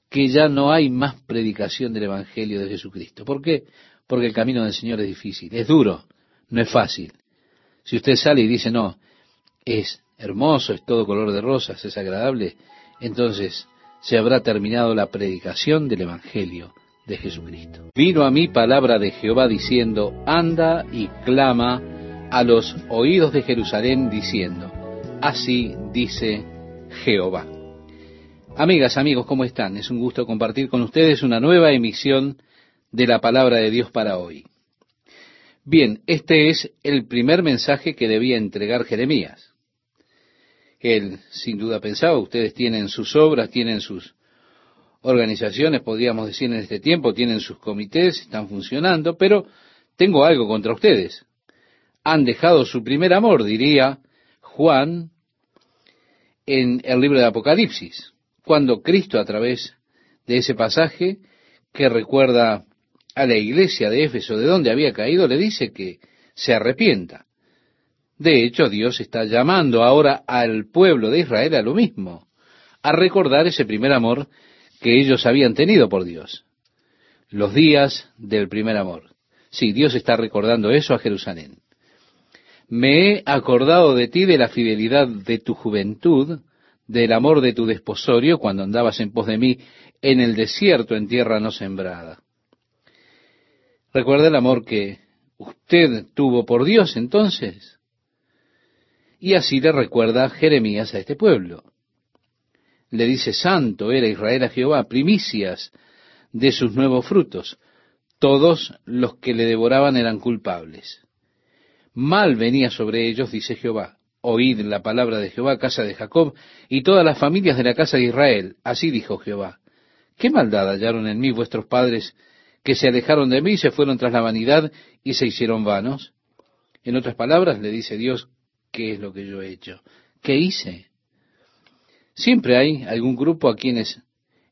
que ya no hay más predicación del Evangelio de Jesucristo. ¿Por qué? Porque el camino del Señor es difícil, es duro, no es fácil. Si usted sale y dice, no, es hermoso, es todo color de rosas, es agradable, entonces se habrá terminado la predicación del Evangelio de Jesucristo. Vino a mí palabra de Jehová diciendo, anda y clama a los oídos de Jerusalén diciendo, así dice Jehová. Amigas, amigos, ¿cómo están? Es un gusto compartir con ustedes una nueva emisión de la palabra de Dios para hoy. Bien, este es el primer mensaje que debía entregar Jeremías. Él sin duda pensaba, ustedes tienen sus obras, tienen sus organizaciones, podríamos decir en este tiempo, tienen sus comités, están funcionando, pero tengo algo contra ustedes. Han dejado su primer amor, diría Juan en el libro de Apocalipsis, cuando Cristo a través de ese pasaje que recuerda a la iglesia de Éfeso de donde había caído, le dice que se arrepienta. De hecho, Dios está llamando ahora al pueblo de Israel a lo mismo, a recordar ese primer amor que ellos habían tenido por Dios. Los días del primer amor. Sí, Dios está recordando eso a Jerusalén. Me he acordado de ti de la fidelidad de tu juventud, del amor de tu desposorio cuando andabas en pos de mí en el desierto en tierra no sembrada. ¿Recuerda el amor que usted tuvo por Dios entonces? Y así le recuerda Jeremías a este pueblo. Le dice, santo era Israel a Jehová, primicias de sus nuevos frutos. Todos los que le devoraban eran culpables. Mal venía sobre ellos, dice Jehová. Oíd la palabra de Jehová, casa de Jacob, y todas las familias de la casa de Israel. Así dijo Jehová. ¿Qué maldad hallaron en mí vuestros padres que se alejaron de mí, se fueron tras la vanidad y se hicieron vanos. En otras palabras, le dice Dios, ¿qué es lo que yo he hecho? ¿Qué hice? Siempre hay algún grupo a quienes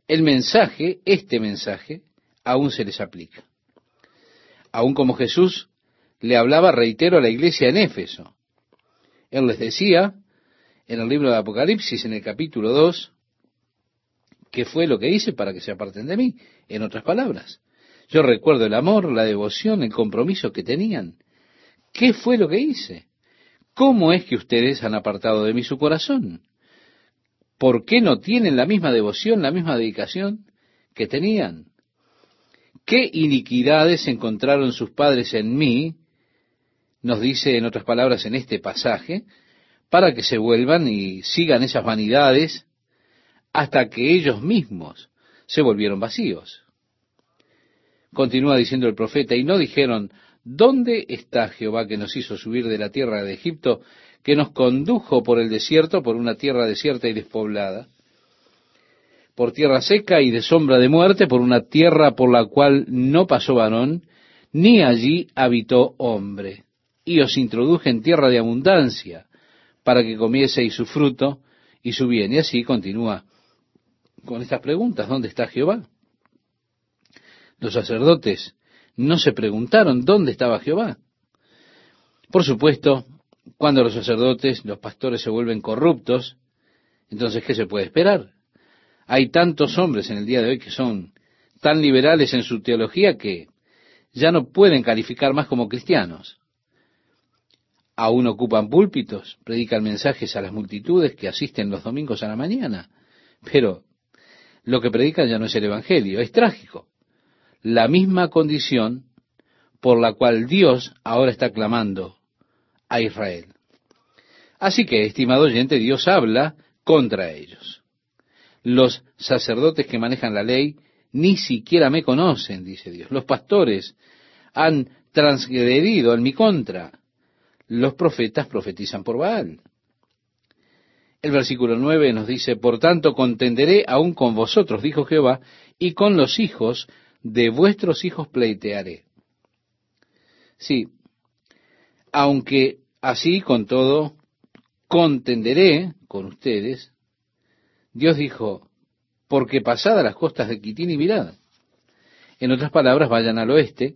el mensaje, este mensaje, aún se les aplica. Aún como Jesús le hablaba, reitero, a la iglesia en Éfeso. Él les decía, en el libro de Apocalipsis, en el capítulo 2, ¿qué fue lo que hice para que se aparten de mí? En otras palabras, yo recuerdo el amor, la devoción, el compromiso que tenían. ¿Qué fue lo que hice? ¿Cómo es que ustedes han apartado de mí su corazón? ¿Por qué no tienen la misma devoción, la misma dedicación que tenían? ¿Qué iniquidades encontraron sus padres en mí? Nos dice en otras palabras en este pasaje, para que se vuelvan y sigan esas vanidades hasta que ellos mismos se volvieron vacíos. Continúa diciendo el profeta, y no dijeron, ¿dónde está Jehová que nos hizo subir de la tierra de Egipto, que nos condujo por el desierto, por una tierra desierta y despoblada? Por tierra seca y de sombra de muerte, por una tierra por la cual no pasó varón, ni allí habitó hombre. Y os introduje en tierra de abundancia, para que comieseis su fruto y su bien. Y así continúa con estas preguntas, ¿dónde está Jehová? Los sacerdotes no se preguntaron dónde estaba Jehová. Por supuesto, cuando los sacerdotes, los pastores se vuelven corruptos, entonces, ¿qué se puede esperar? Hay tantos hombres en el día de hoy que son tan liberales en su teología que ya no pueden calificar más como cristianos. Aún ocupan púlpitos, predican mensajes a las multitudes que asisten los domingos a la mañana, pero lo que predican ya no es el Evangelio, es trágico. La misma condición por la cual Dios ahora está clamando a Israel. Así que, estimado oyente, Dios habla contra ellos. Los sacerdotes que manejan la ley ni siquiera me conocen, dice Dios. Los pastores han transgredido en mi contra. Los profetas profetizan por Baal. El versículo 9 nos dice, por tanto contenderé aún con vosotros, dijo Jehová, y con los hijos de vuestros hijos pleitearé. Sí, aunque así con todo contenderé con ustedes, Dios dijo, porque pasadas las costas de Quitín y mirad. En otras palabras, vayan al oeste.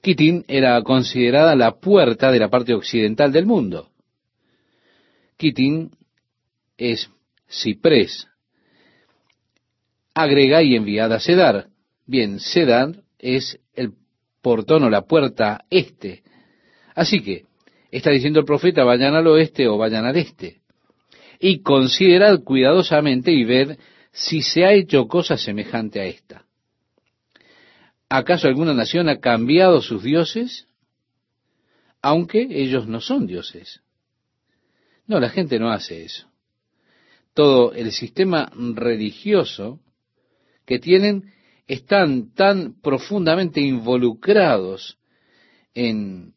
Quitín era considerada la puerta de la parte occidental del mundo. Quitín es ciprés. Agrega y enviada a Sedar. Bien, Sedar es el portón o la puerta este. Así que, está diciendo el profeta, vayan al oeste o vayan al este y considerad cuidadosamente y ver si se ha hecho cosa semejante a esta. ¿Acaso alguna nación ha cambiado sus dioses? Aunque ellos no son dioses. No, la gente no hace eso. Todo el sistema religioso que tienen están tan profundamente involucrados en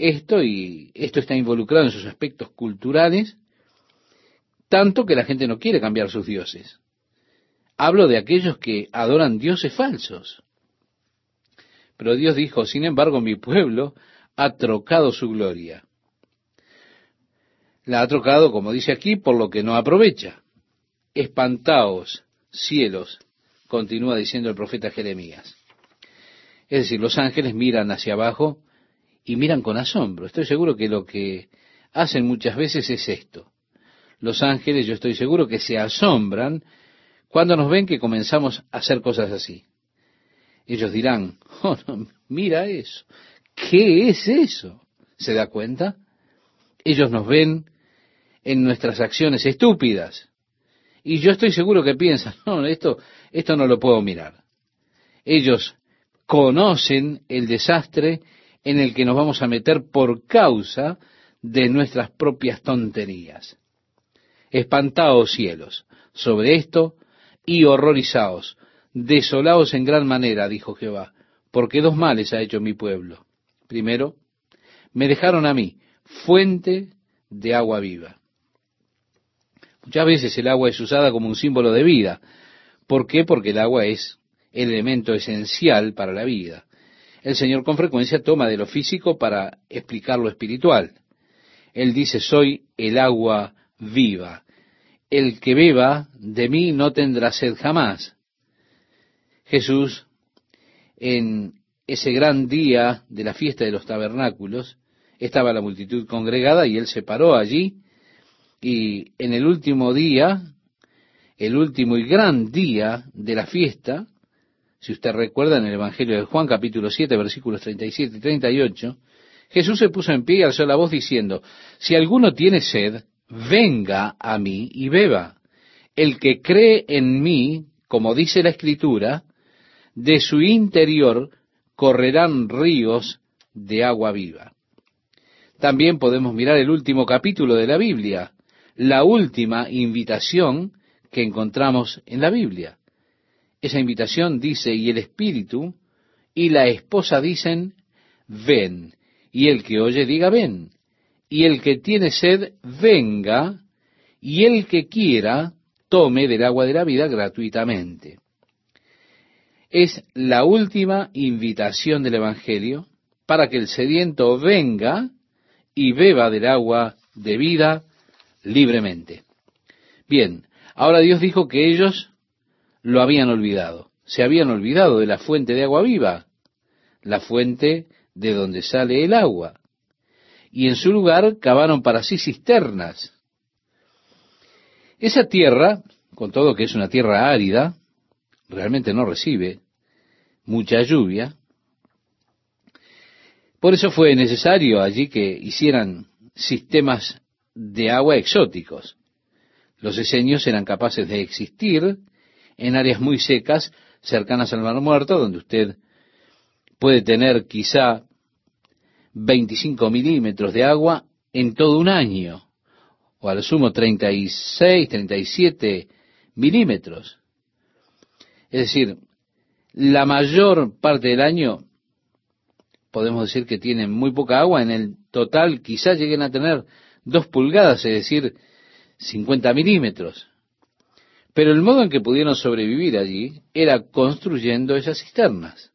esto y esto está involucrado en sus aspectos culturales tanto que la gente no quiere cambiar sus dioses. Hablo de aquellos que adoran dioses falsos. Pero Dios dijo, sin embargo, mi pueblo ha trocado su gloria. La ha trocado, como dice aquí, por lo que no aprovecha. Espantaos, cielos, continúa diciendo el profeta Jeremías. Es decir, los ángeles miran hacia abajo y miran con asombro. Estoy seguro que lo que hacen muchas veces es esto los ángeles, yo estoy seguro que se asombran cuando nos ven que comenzamos a hacer cosas así. Ellos dirán, oh, mira eso, ¿qué es eso? ¿Se da cuenta? Ellos nos ven en nuestras acciones estúpidas. Y yo estoy seguro que piensan, no, esto, esto no lo puedo mirar. Ellos conocen el desastre en el que nos vamos a meter por causa de nuestras propias tonterías. Espantaos cielos sobre esto y horrorizaos, desolaos en gran manera, dijo Jehová, porque dos males ha hecho mi pueblo. Primero, me dejaron a mí fuente de agua viva. Muchas veces el agua es usada como un símbolo de vida. ¿Por qué? Porque el agua es el elemento esencial para la vida. El Señor con frecuencia toma de lo físico para explicar lo espiritual. Él dice, soy el agua viva. El que beba de mí no tendrá sed jamás. Jesús, en ese gran día de la fiesta de los tabernáculos, estaba la multitud congregada y él se paró allí y en el último día, el último y gran día de la fiesta, si usted recuerda en el Evangelio de Juan capítulo 7 versículos 37 y 38, Jesús se puso en pie y alzó la voz diciendo, si alguno tiene sed, venga a mí y beba. El que cree en mí, como dice la Escritura, de su interior correrán ríos de agua viva. También podemos mirar el último capítulo de la Biblia, la última invitación que encontramos en la Biblia. Esa invitación dice, y el Espíritu y la esposa dicen, ven, y el que oye diga, ven y el que tiene sed, venga, y el que quiera, tome del agua de la vida gratuitamente. Es la última invitación del Evangelio para que el sediento venga y beba del agua de vida libremente. Bien, ahora Dios dijo que ellos lo habían olvidado. Se habían olvidado de la fuente de agua viva, la fuente de donde sale el agua. Y en su lugar cavaron para sí cisternas. Esa tierra, con todo que es una tierra árida, realmente no recibe mucha lluvia. Por eso fue necesario allí que hicieran sistemas de agua exóticos. Los esenios eran capaces de existir en áreas muy secas, cercanas al Mar Muerto, donde usted puede tener quizá 25 milímetros de agua en todo un año, o al sumo 36, 37 milímetros. Es decir, la mayor parte del año podemos decir que tienen muy poca agua, en el total quizá lleguen a tener dos pulgadas, es decir, 50 milímetros. Pero el modo en que pudieron sobrevivir allí era construyendo esas cisternas.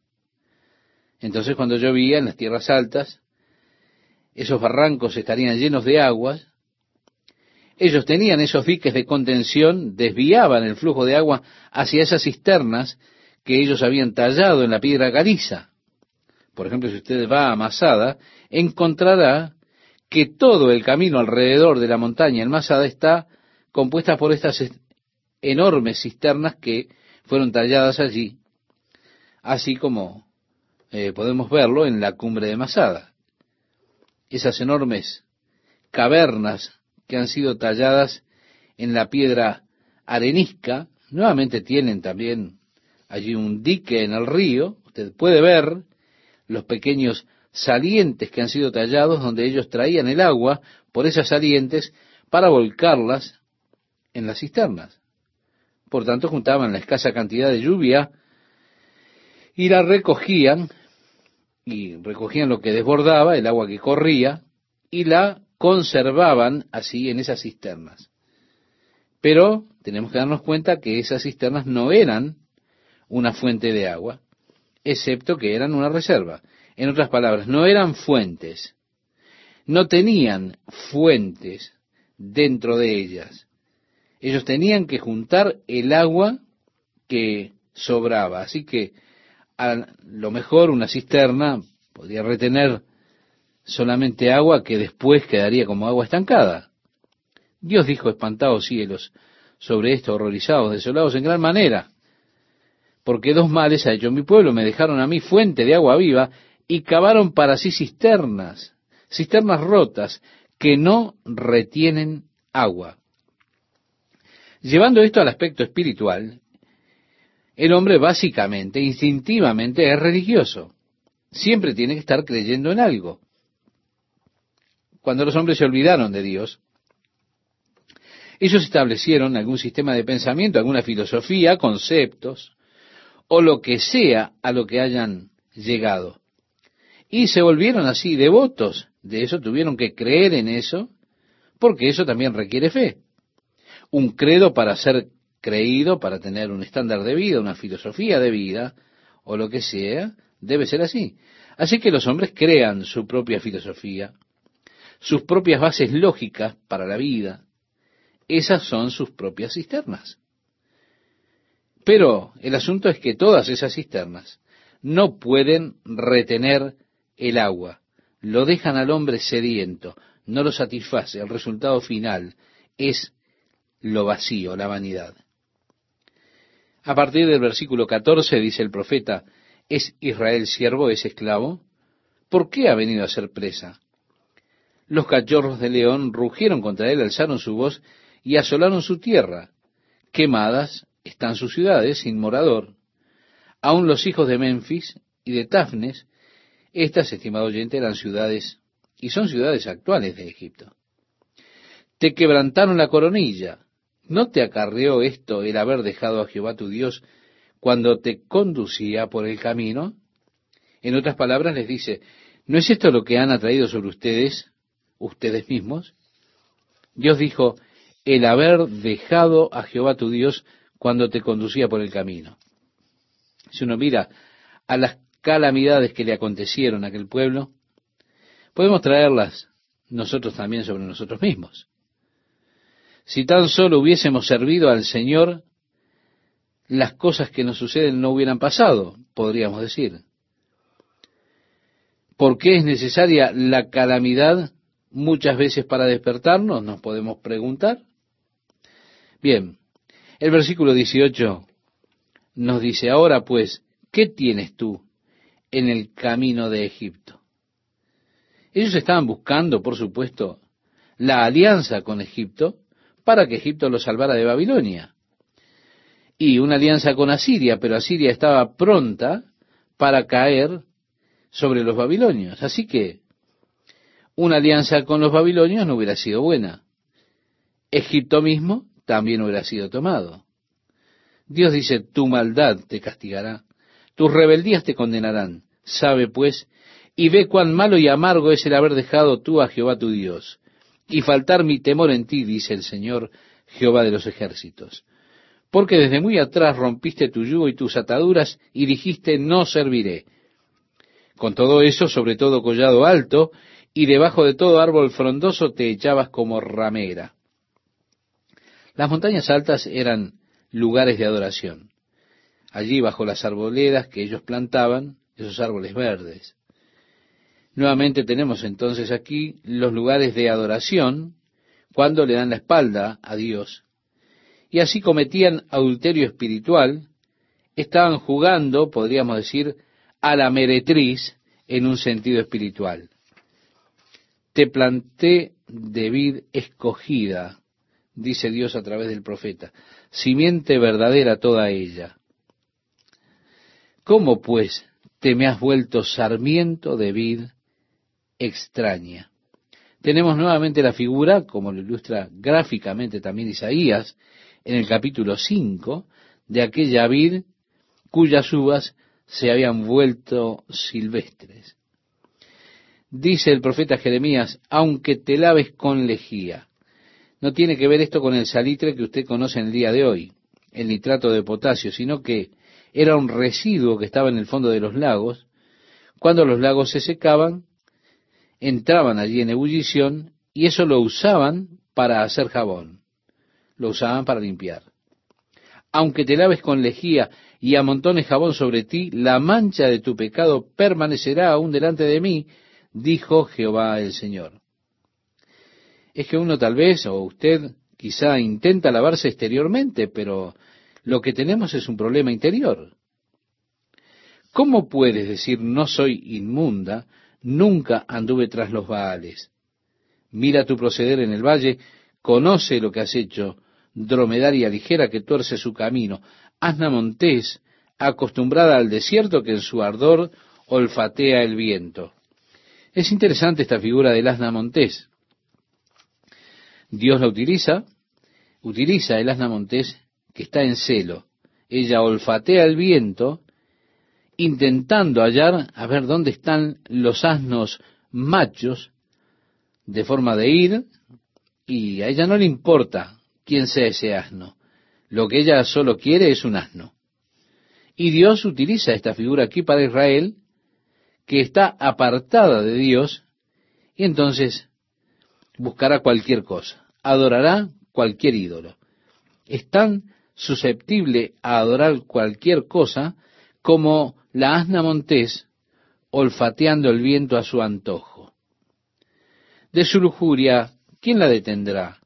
Entonces cuando llovía en las tierras altas, esos barrancos estarían llenos de aguas, ellos tenían esos diques de contención, desviaban el flujo de agua hacia esas cisternas que ellos habían tallado en la piedra caliza. Por ejemplo, si usted va a Masada, encontrará que todo el camino alrededor de la montaña en Masada está compuesta por estas enormes cisternas que fueron talladas allí, así como eh, podemos verlo en la cumbre de Masada. Esas enormes cavernas que han sido talladas en la piedra arenisca, nuevamente tienen también allí un dique en el río, usted puede ver los pequeños salientes que han sido tallados donde ellos traían el agua por esas salientes para volcarlas en las cisternas. Por tanto, juntaban la escasa cantidad de lluvia y la recogían, y recogían lo que desbordaba, el agua que corría, y la conservaban así en esas cisternas. Pero tenemos que darnos cuenta que esas cisternas no eran una fuente de agua, excepto que eran una reserva. En otras palabras, no eran fuentes, no tenían fuentes dentro de ellas. Ellos tenían que juntar el agua que sobraba. Así que a lo mejor una cisterna podría retener solamente agua que después quedaría como agua estancada. Dios dijo, espantados cielos, sobre esto, horrorizados, desolados en gran manera, porque dos males ha hecho mi pueblo, me dejaron a mí fuente de agua viva y cavaron para sí cisternas, cisternas rotas que no retienen agua. Llevando esto al aspecto espiritual, el hombre básicamente, instintivamente es religioso. Siempre tiene que estar creyendo en algo. Cuando los hombres se olvidaron de Dios, ellos establecieron algún sistema de pensamiento, alguna filosofía, conceptos, o lo que sea a lo que hayan llegado. Y se volvieron así devotos de eso, tuvieron que creer en eso, porque eso también requiere fe. Un credo para ser creído, para tener un estándar de vida, una filosofía de vida, o lo que sea, debe ser así. Así que los hombres crean su propia filosofía, sus propias bases lógicas para la vida. Esas son sus propias cisternas. Pero el asunto es que todas esas cisternas no pueden retener el agua, lo dejan al hombre sediento, no lo satisface. El resultado final es lo vacío, la vanidad. A partir del versículo 14 dice el profeta, ¿es Israel siervo, es esclavo? ¿Por qué ha venido a ser presa? Los cachorros de león rugieron contra él, alzaron su voz y asolaron su tierra. Quemadas están sus ciudades sin morador. Aún los hijos de Memphis y de Tafnes estas, estimado oyente, eran ciudades, y son ciudades actuales de Egipto. Te quebrantaron la coronilla. ¿No te acarreó esto el haber dejado a Jehová tu Dios cuando te conducía por el camino? En otras palabras les dice, ¿no es esto lo que han atraído sobre ustedes, ustedes mismos? Dios dijo, el haber dejado a Jehová tu Dios cuando te conducía por el camino. Si uno mira a las calamidades que le acontecieron a aquel pueblo, podemos traerlas nosotros también sobre nosotros mismos. Si tan solo hubiésemos servido al Señor, las cosas que nos suceden no hubieran pasado, podríamos decir. ¿Por qué es necesaria la calamidad muchas veces para despertarnos? Nos podemos preguntar. Bien, el versículo 18 nos dice, ahora pues, ¿qué tienes tú en el camino de Egipto? Ellos estaban buscando, por supuesto, la alianza con Egipto para que Egipto los salvara de Babilonia. Y una alianza con Asiria, pero Asiria estaba pronta para caer sobre los babilonios. Así que una alianza con los babilonios no hubiera sido buena. Egipto mismo también hubiera sido tomado. Dios dice, tu maldad te castigará, tus rebeldías te condenarán. Sabe pues, y ve cuán malo y amargo es el haber dejado tú a Jehová tu Dios, y faltar mi temor en ti, dice el Señor Jehová de los ejércitos. Porque desde muy atrás rompiste tu yugo y tus ataduras, y dijiste, no serviré. Con todo eso, sobre todo collado alto, y debajo de todo árbol frondoso te echabas como ramera. Las montañas altas eran lugares de adoración. Allí bajo las arboledas que ellos plantaban, esos árboles verdes. Nuevamente tenemos entonces aquí los lugares de adoración cuando le dan la espalda a Dios. Y así cometían adulterio espiritual, estaban jugando, podríamos decir, a la meretriz en un sentido espiritual. Te planté de vid escogida, dice Dios a través del profeta, simiente verdadera toda ella. ¿Cómo pues te me has vuelto sarmiento de vid extraña? Tenemos nuevamente la figura, como lo ilustra gráficamente también Isaías, en el capítulo 5, de aquella vid cuyas uvas se habían vuelto silvestres. Dice el profeta Jeremías, aunque te laves con lejía. No tiene que ver esto con el salitre que usted conoce en el día de hoy, el nitrato de potasio, sino que era un residuo que estaba en el fondo de los lagos. Cuando los lagos se secaban, entraban allí en ebullición y eso lo usaban para hacer jabón. Lo usaban para limpiar. Aunque te laves con lejía y amontones jabón sobre ti, la mancha de tu pecado permanecerá aún delante de mí, dijo Jehová el Señor. Es que uno tal vez, o usted quizá intenta lavarse exteriormente, pero lo que tenemos es un problema interior. ¿Cómo puedes decir no soy inmunda? Nunca anduve tras los Baales. Mira tu proceder en el valle, conoce lo que has hecho, dromedaria ligera que tuerce su camino, asna montés, acostumbrada al desierto que en su ardor olfatea el viento. Es interesante esta figura del asna montés. Dios la utiliza, utiliza el asna montés que está en celo. Ella olfatea el viento, intentando hallar a ver dónde están los asnos machos, de forma de ir, y a ella no le importa quién sea ese asno. Lo que ella solo quiere es un asno. Y Dios utiliza esta figura aquí para Israel, que está apartada de Dios, y entonces buscará cualquier cosa, adorará cualquier ídolo. Es tan susceptible a adorar cualquier cosa como la asna montés olfateando el viento a su antojo. De su lujuria, ¿quién la detendrá?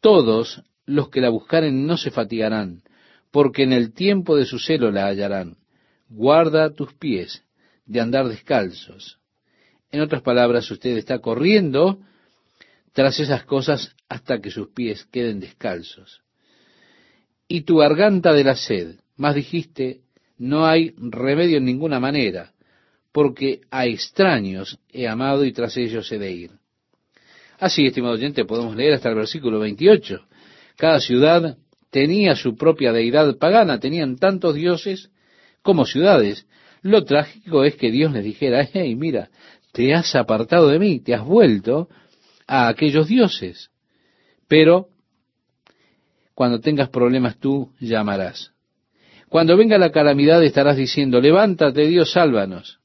Todos los que la buscaren no se fatigarán, porque en el tiempo de su celo la hallarán. Guarda tus pies de andar descalzos. En otras palabras, usted está corriendo tras esas cosas hasta que sus pies queden descalzos. Y tu garganta de la sed, más dijiste, no hay remedio en ninguna manera, porque a extraños he amado y tras ellos he de ir. Así, estimado oyente, podemos leer hasta el versículo 28. Cada ciudad tenía su propia deidad pagana, tenían tantos dioses como ciudades. Lo trágico es que Dios les dijera, hey, mira, te has apartado de mí, te has vuelto a aquellos dioses. Pero cuando tengas problemas tú llamarás. Cuando venga la calamidad estarás diciendo, levántate Dios, sálvanos.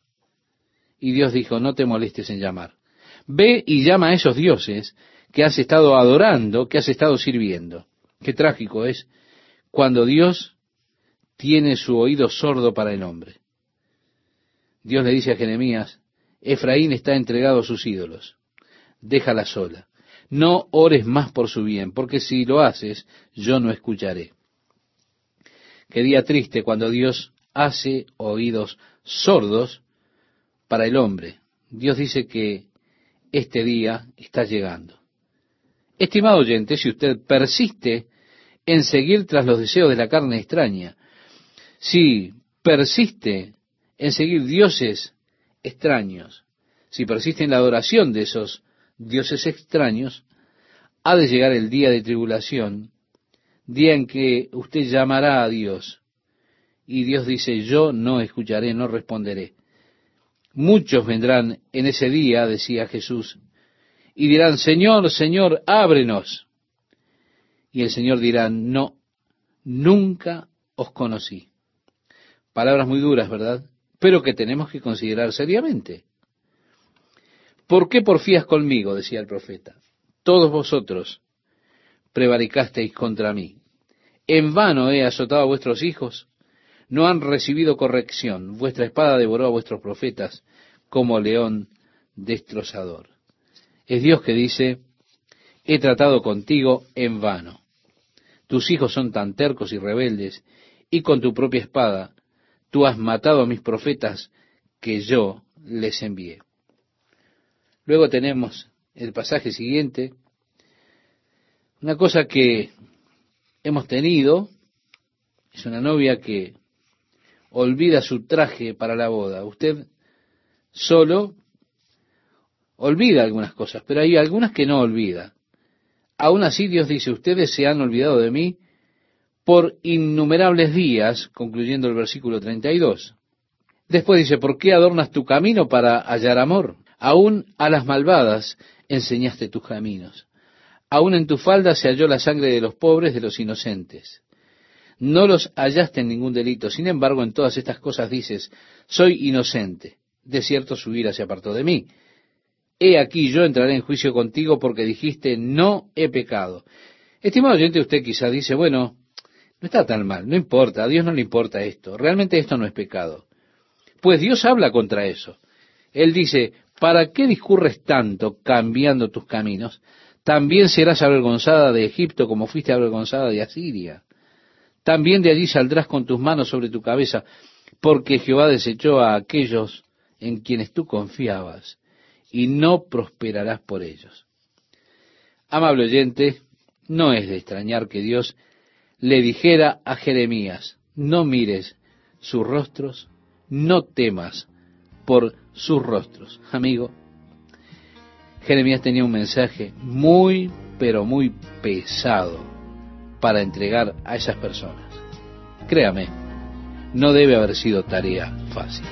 Y Dios dijo, no te molestes en llamar. Ve y llama a esos dioses que has estado adorando, que has estado sirviendo. Qué trágico es cuando Dios tiene su oído sordo para el hombre. Dios le dice a Jeremías, Efraín está entregado a sus ídolos. Déjala sola. No ores más por su bien, porque si lo haces, yo no escucharé. Qué día triste cuando Dios hace oídos sordos para el hombre. Dios dice que este día está llegando. Estimado oyente, si usted persiste en seguir tras los deseos de la carne extraña, si persiste en seguir dioses extraños, si persiste en la adoración de esos dioses extraños, ha de llegar el día de tribulación, día en que usted llamará a Dios, y Dios dice, yo no escucharé, no responderé. Muchos vendrán en ese día, decía Jesús, y dirán, Señor, Señor, ábrenos. Y el Señor dirá, no, nunca os conocí. Palabras muy duras, ¿verdad? Pero que tenemos que considerar seriamente. ¿Por qué porfías conmigo? decía el profeta. Todos vosotros prevaricasteis contra mí. En vano he azotado a vuestros hijos, no han recibido corrección. Vuestra espada devoró a vuestros profetas como león destrozador. Es Dios que dice, he tratado contigo en vano. Tus hijos son tan tercos y rebeldes, y con tu propia espada tú has matado a mis profetas que yo les envié. Luego tenemos el pasaje siguiente, una cosa que hemos tenido, es una novia que olvida su traje para la boda. Usted solo olvida algunas cosas, pero hay algunas que no olvida. Aún así Dios dice, ustedes se han olvidado de mí por innumerables días, concluyendo el versículo 32. Después dice, ¿por qué adornas tu camino para hallar amor? Aún a las malvadas enseñaste tus caminos. Aún en tu falda se halló la sangre de los pobres, de los inocentes no los hallaste en ningún delito. Sin embargo, en todas estas cosas dices, soy inocente. De cierto su ira se apartó de mí. He aquí yo entraré en juicio contigo porque dijiste, no he pecado. Estimado oyente, usted quizá dice, bueno, no está tan mal, no importa, a Dios no le importa esto, realmente esto no es pecado. Pues Dios habla contra eso. Él dice, ¿para qué discurres tanto cambiando tus caminos? También serás avergonzada de Egipto como fuiste avergonzada de Asiria. También de allí saldrás con tus manos sobre tu cabeza, porque Jehová desechó a aquellos en quienes tú confiabas, y no prosperarás por ellos. Amable oyente, no es de extrañar que Dios le dijera a Jeremías, no mires sus rostros, no temas por sus rostros. Amigo, Jeremías tenía un mensaje muy, pero muy pesado para entregar a esas personas. Créame, no debe haber sido tarea fácil.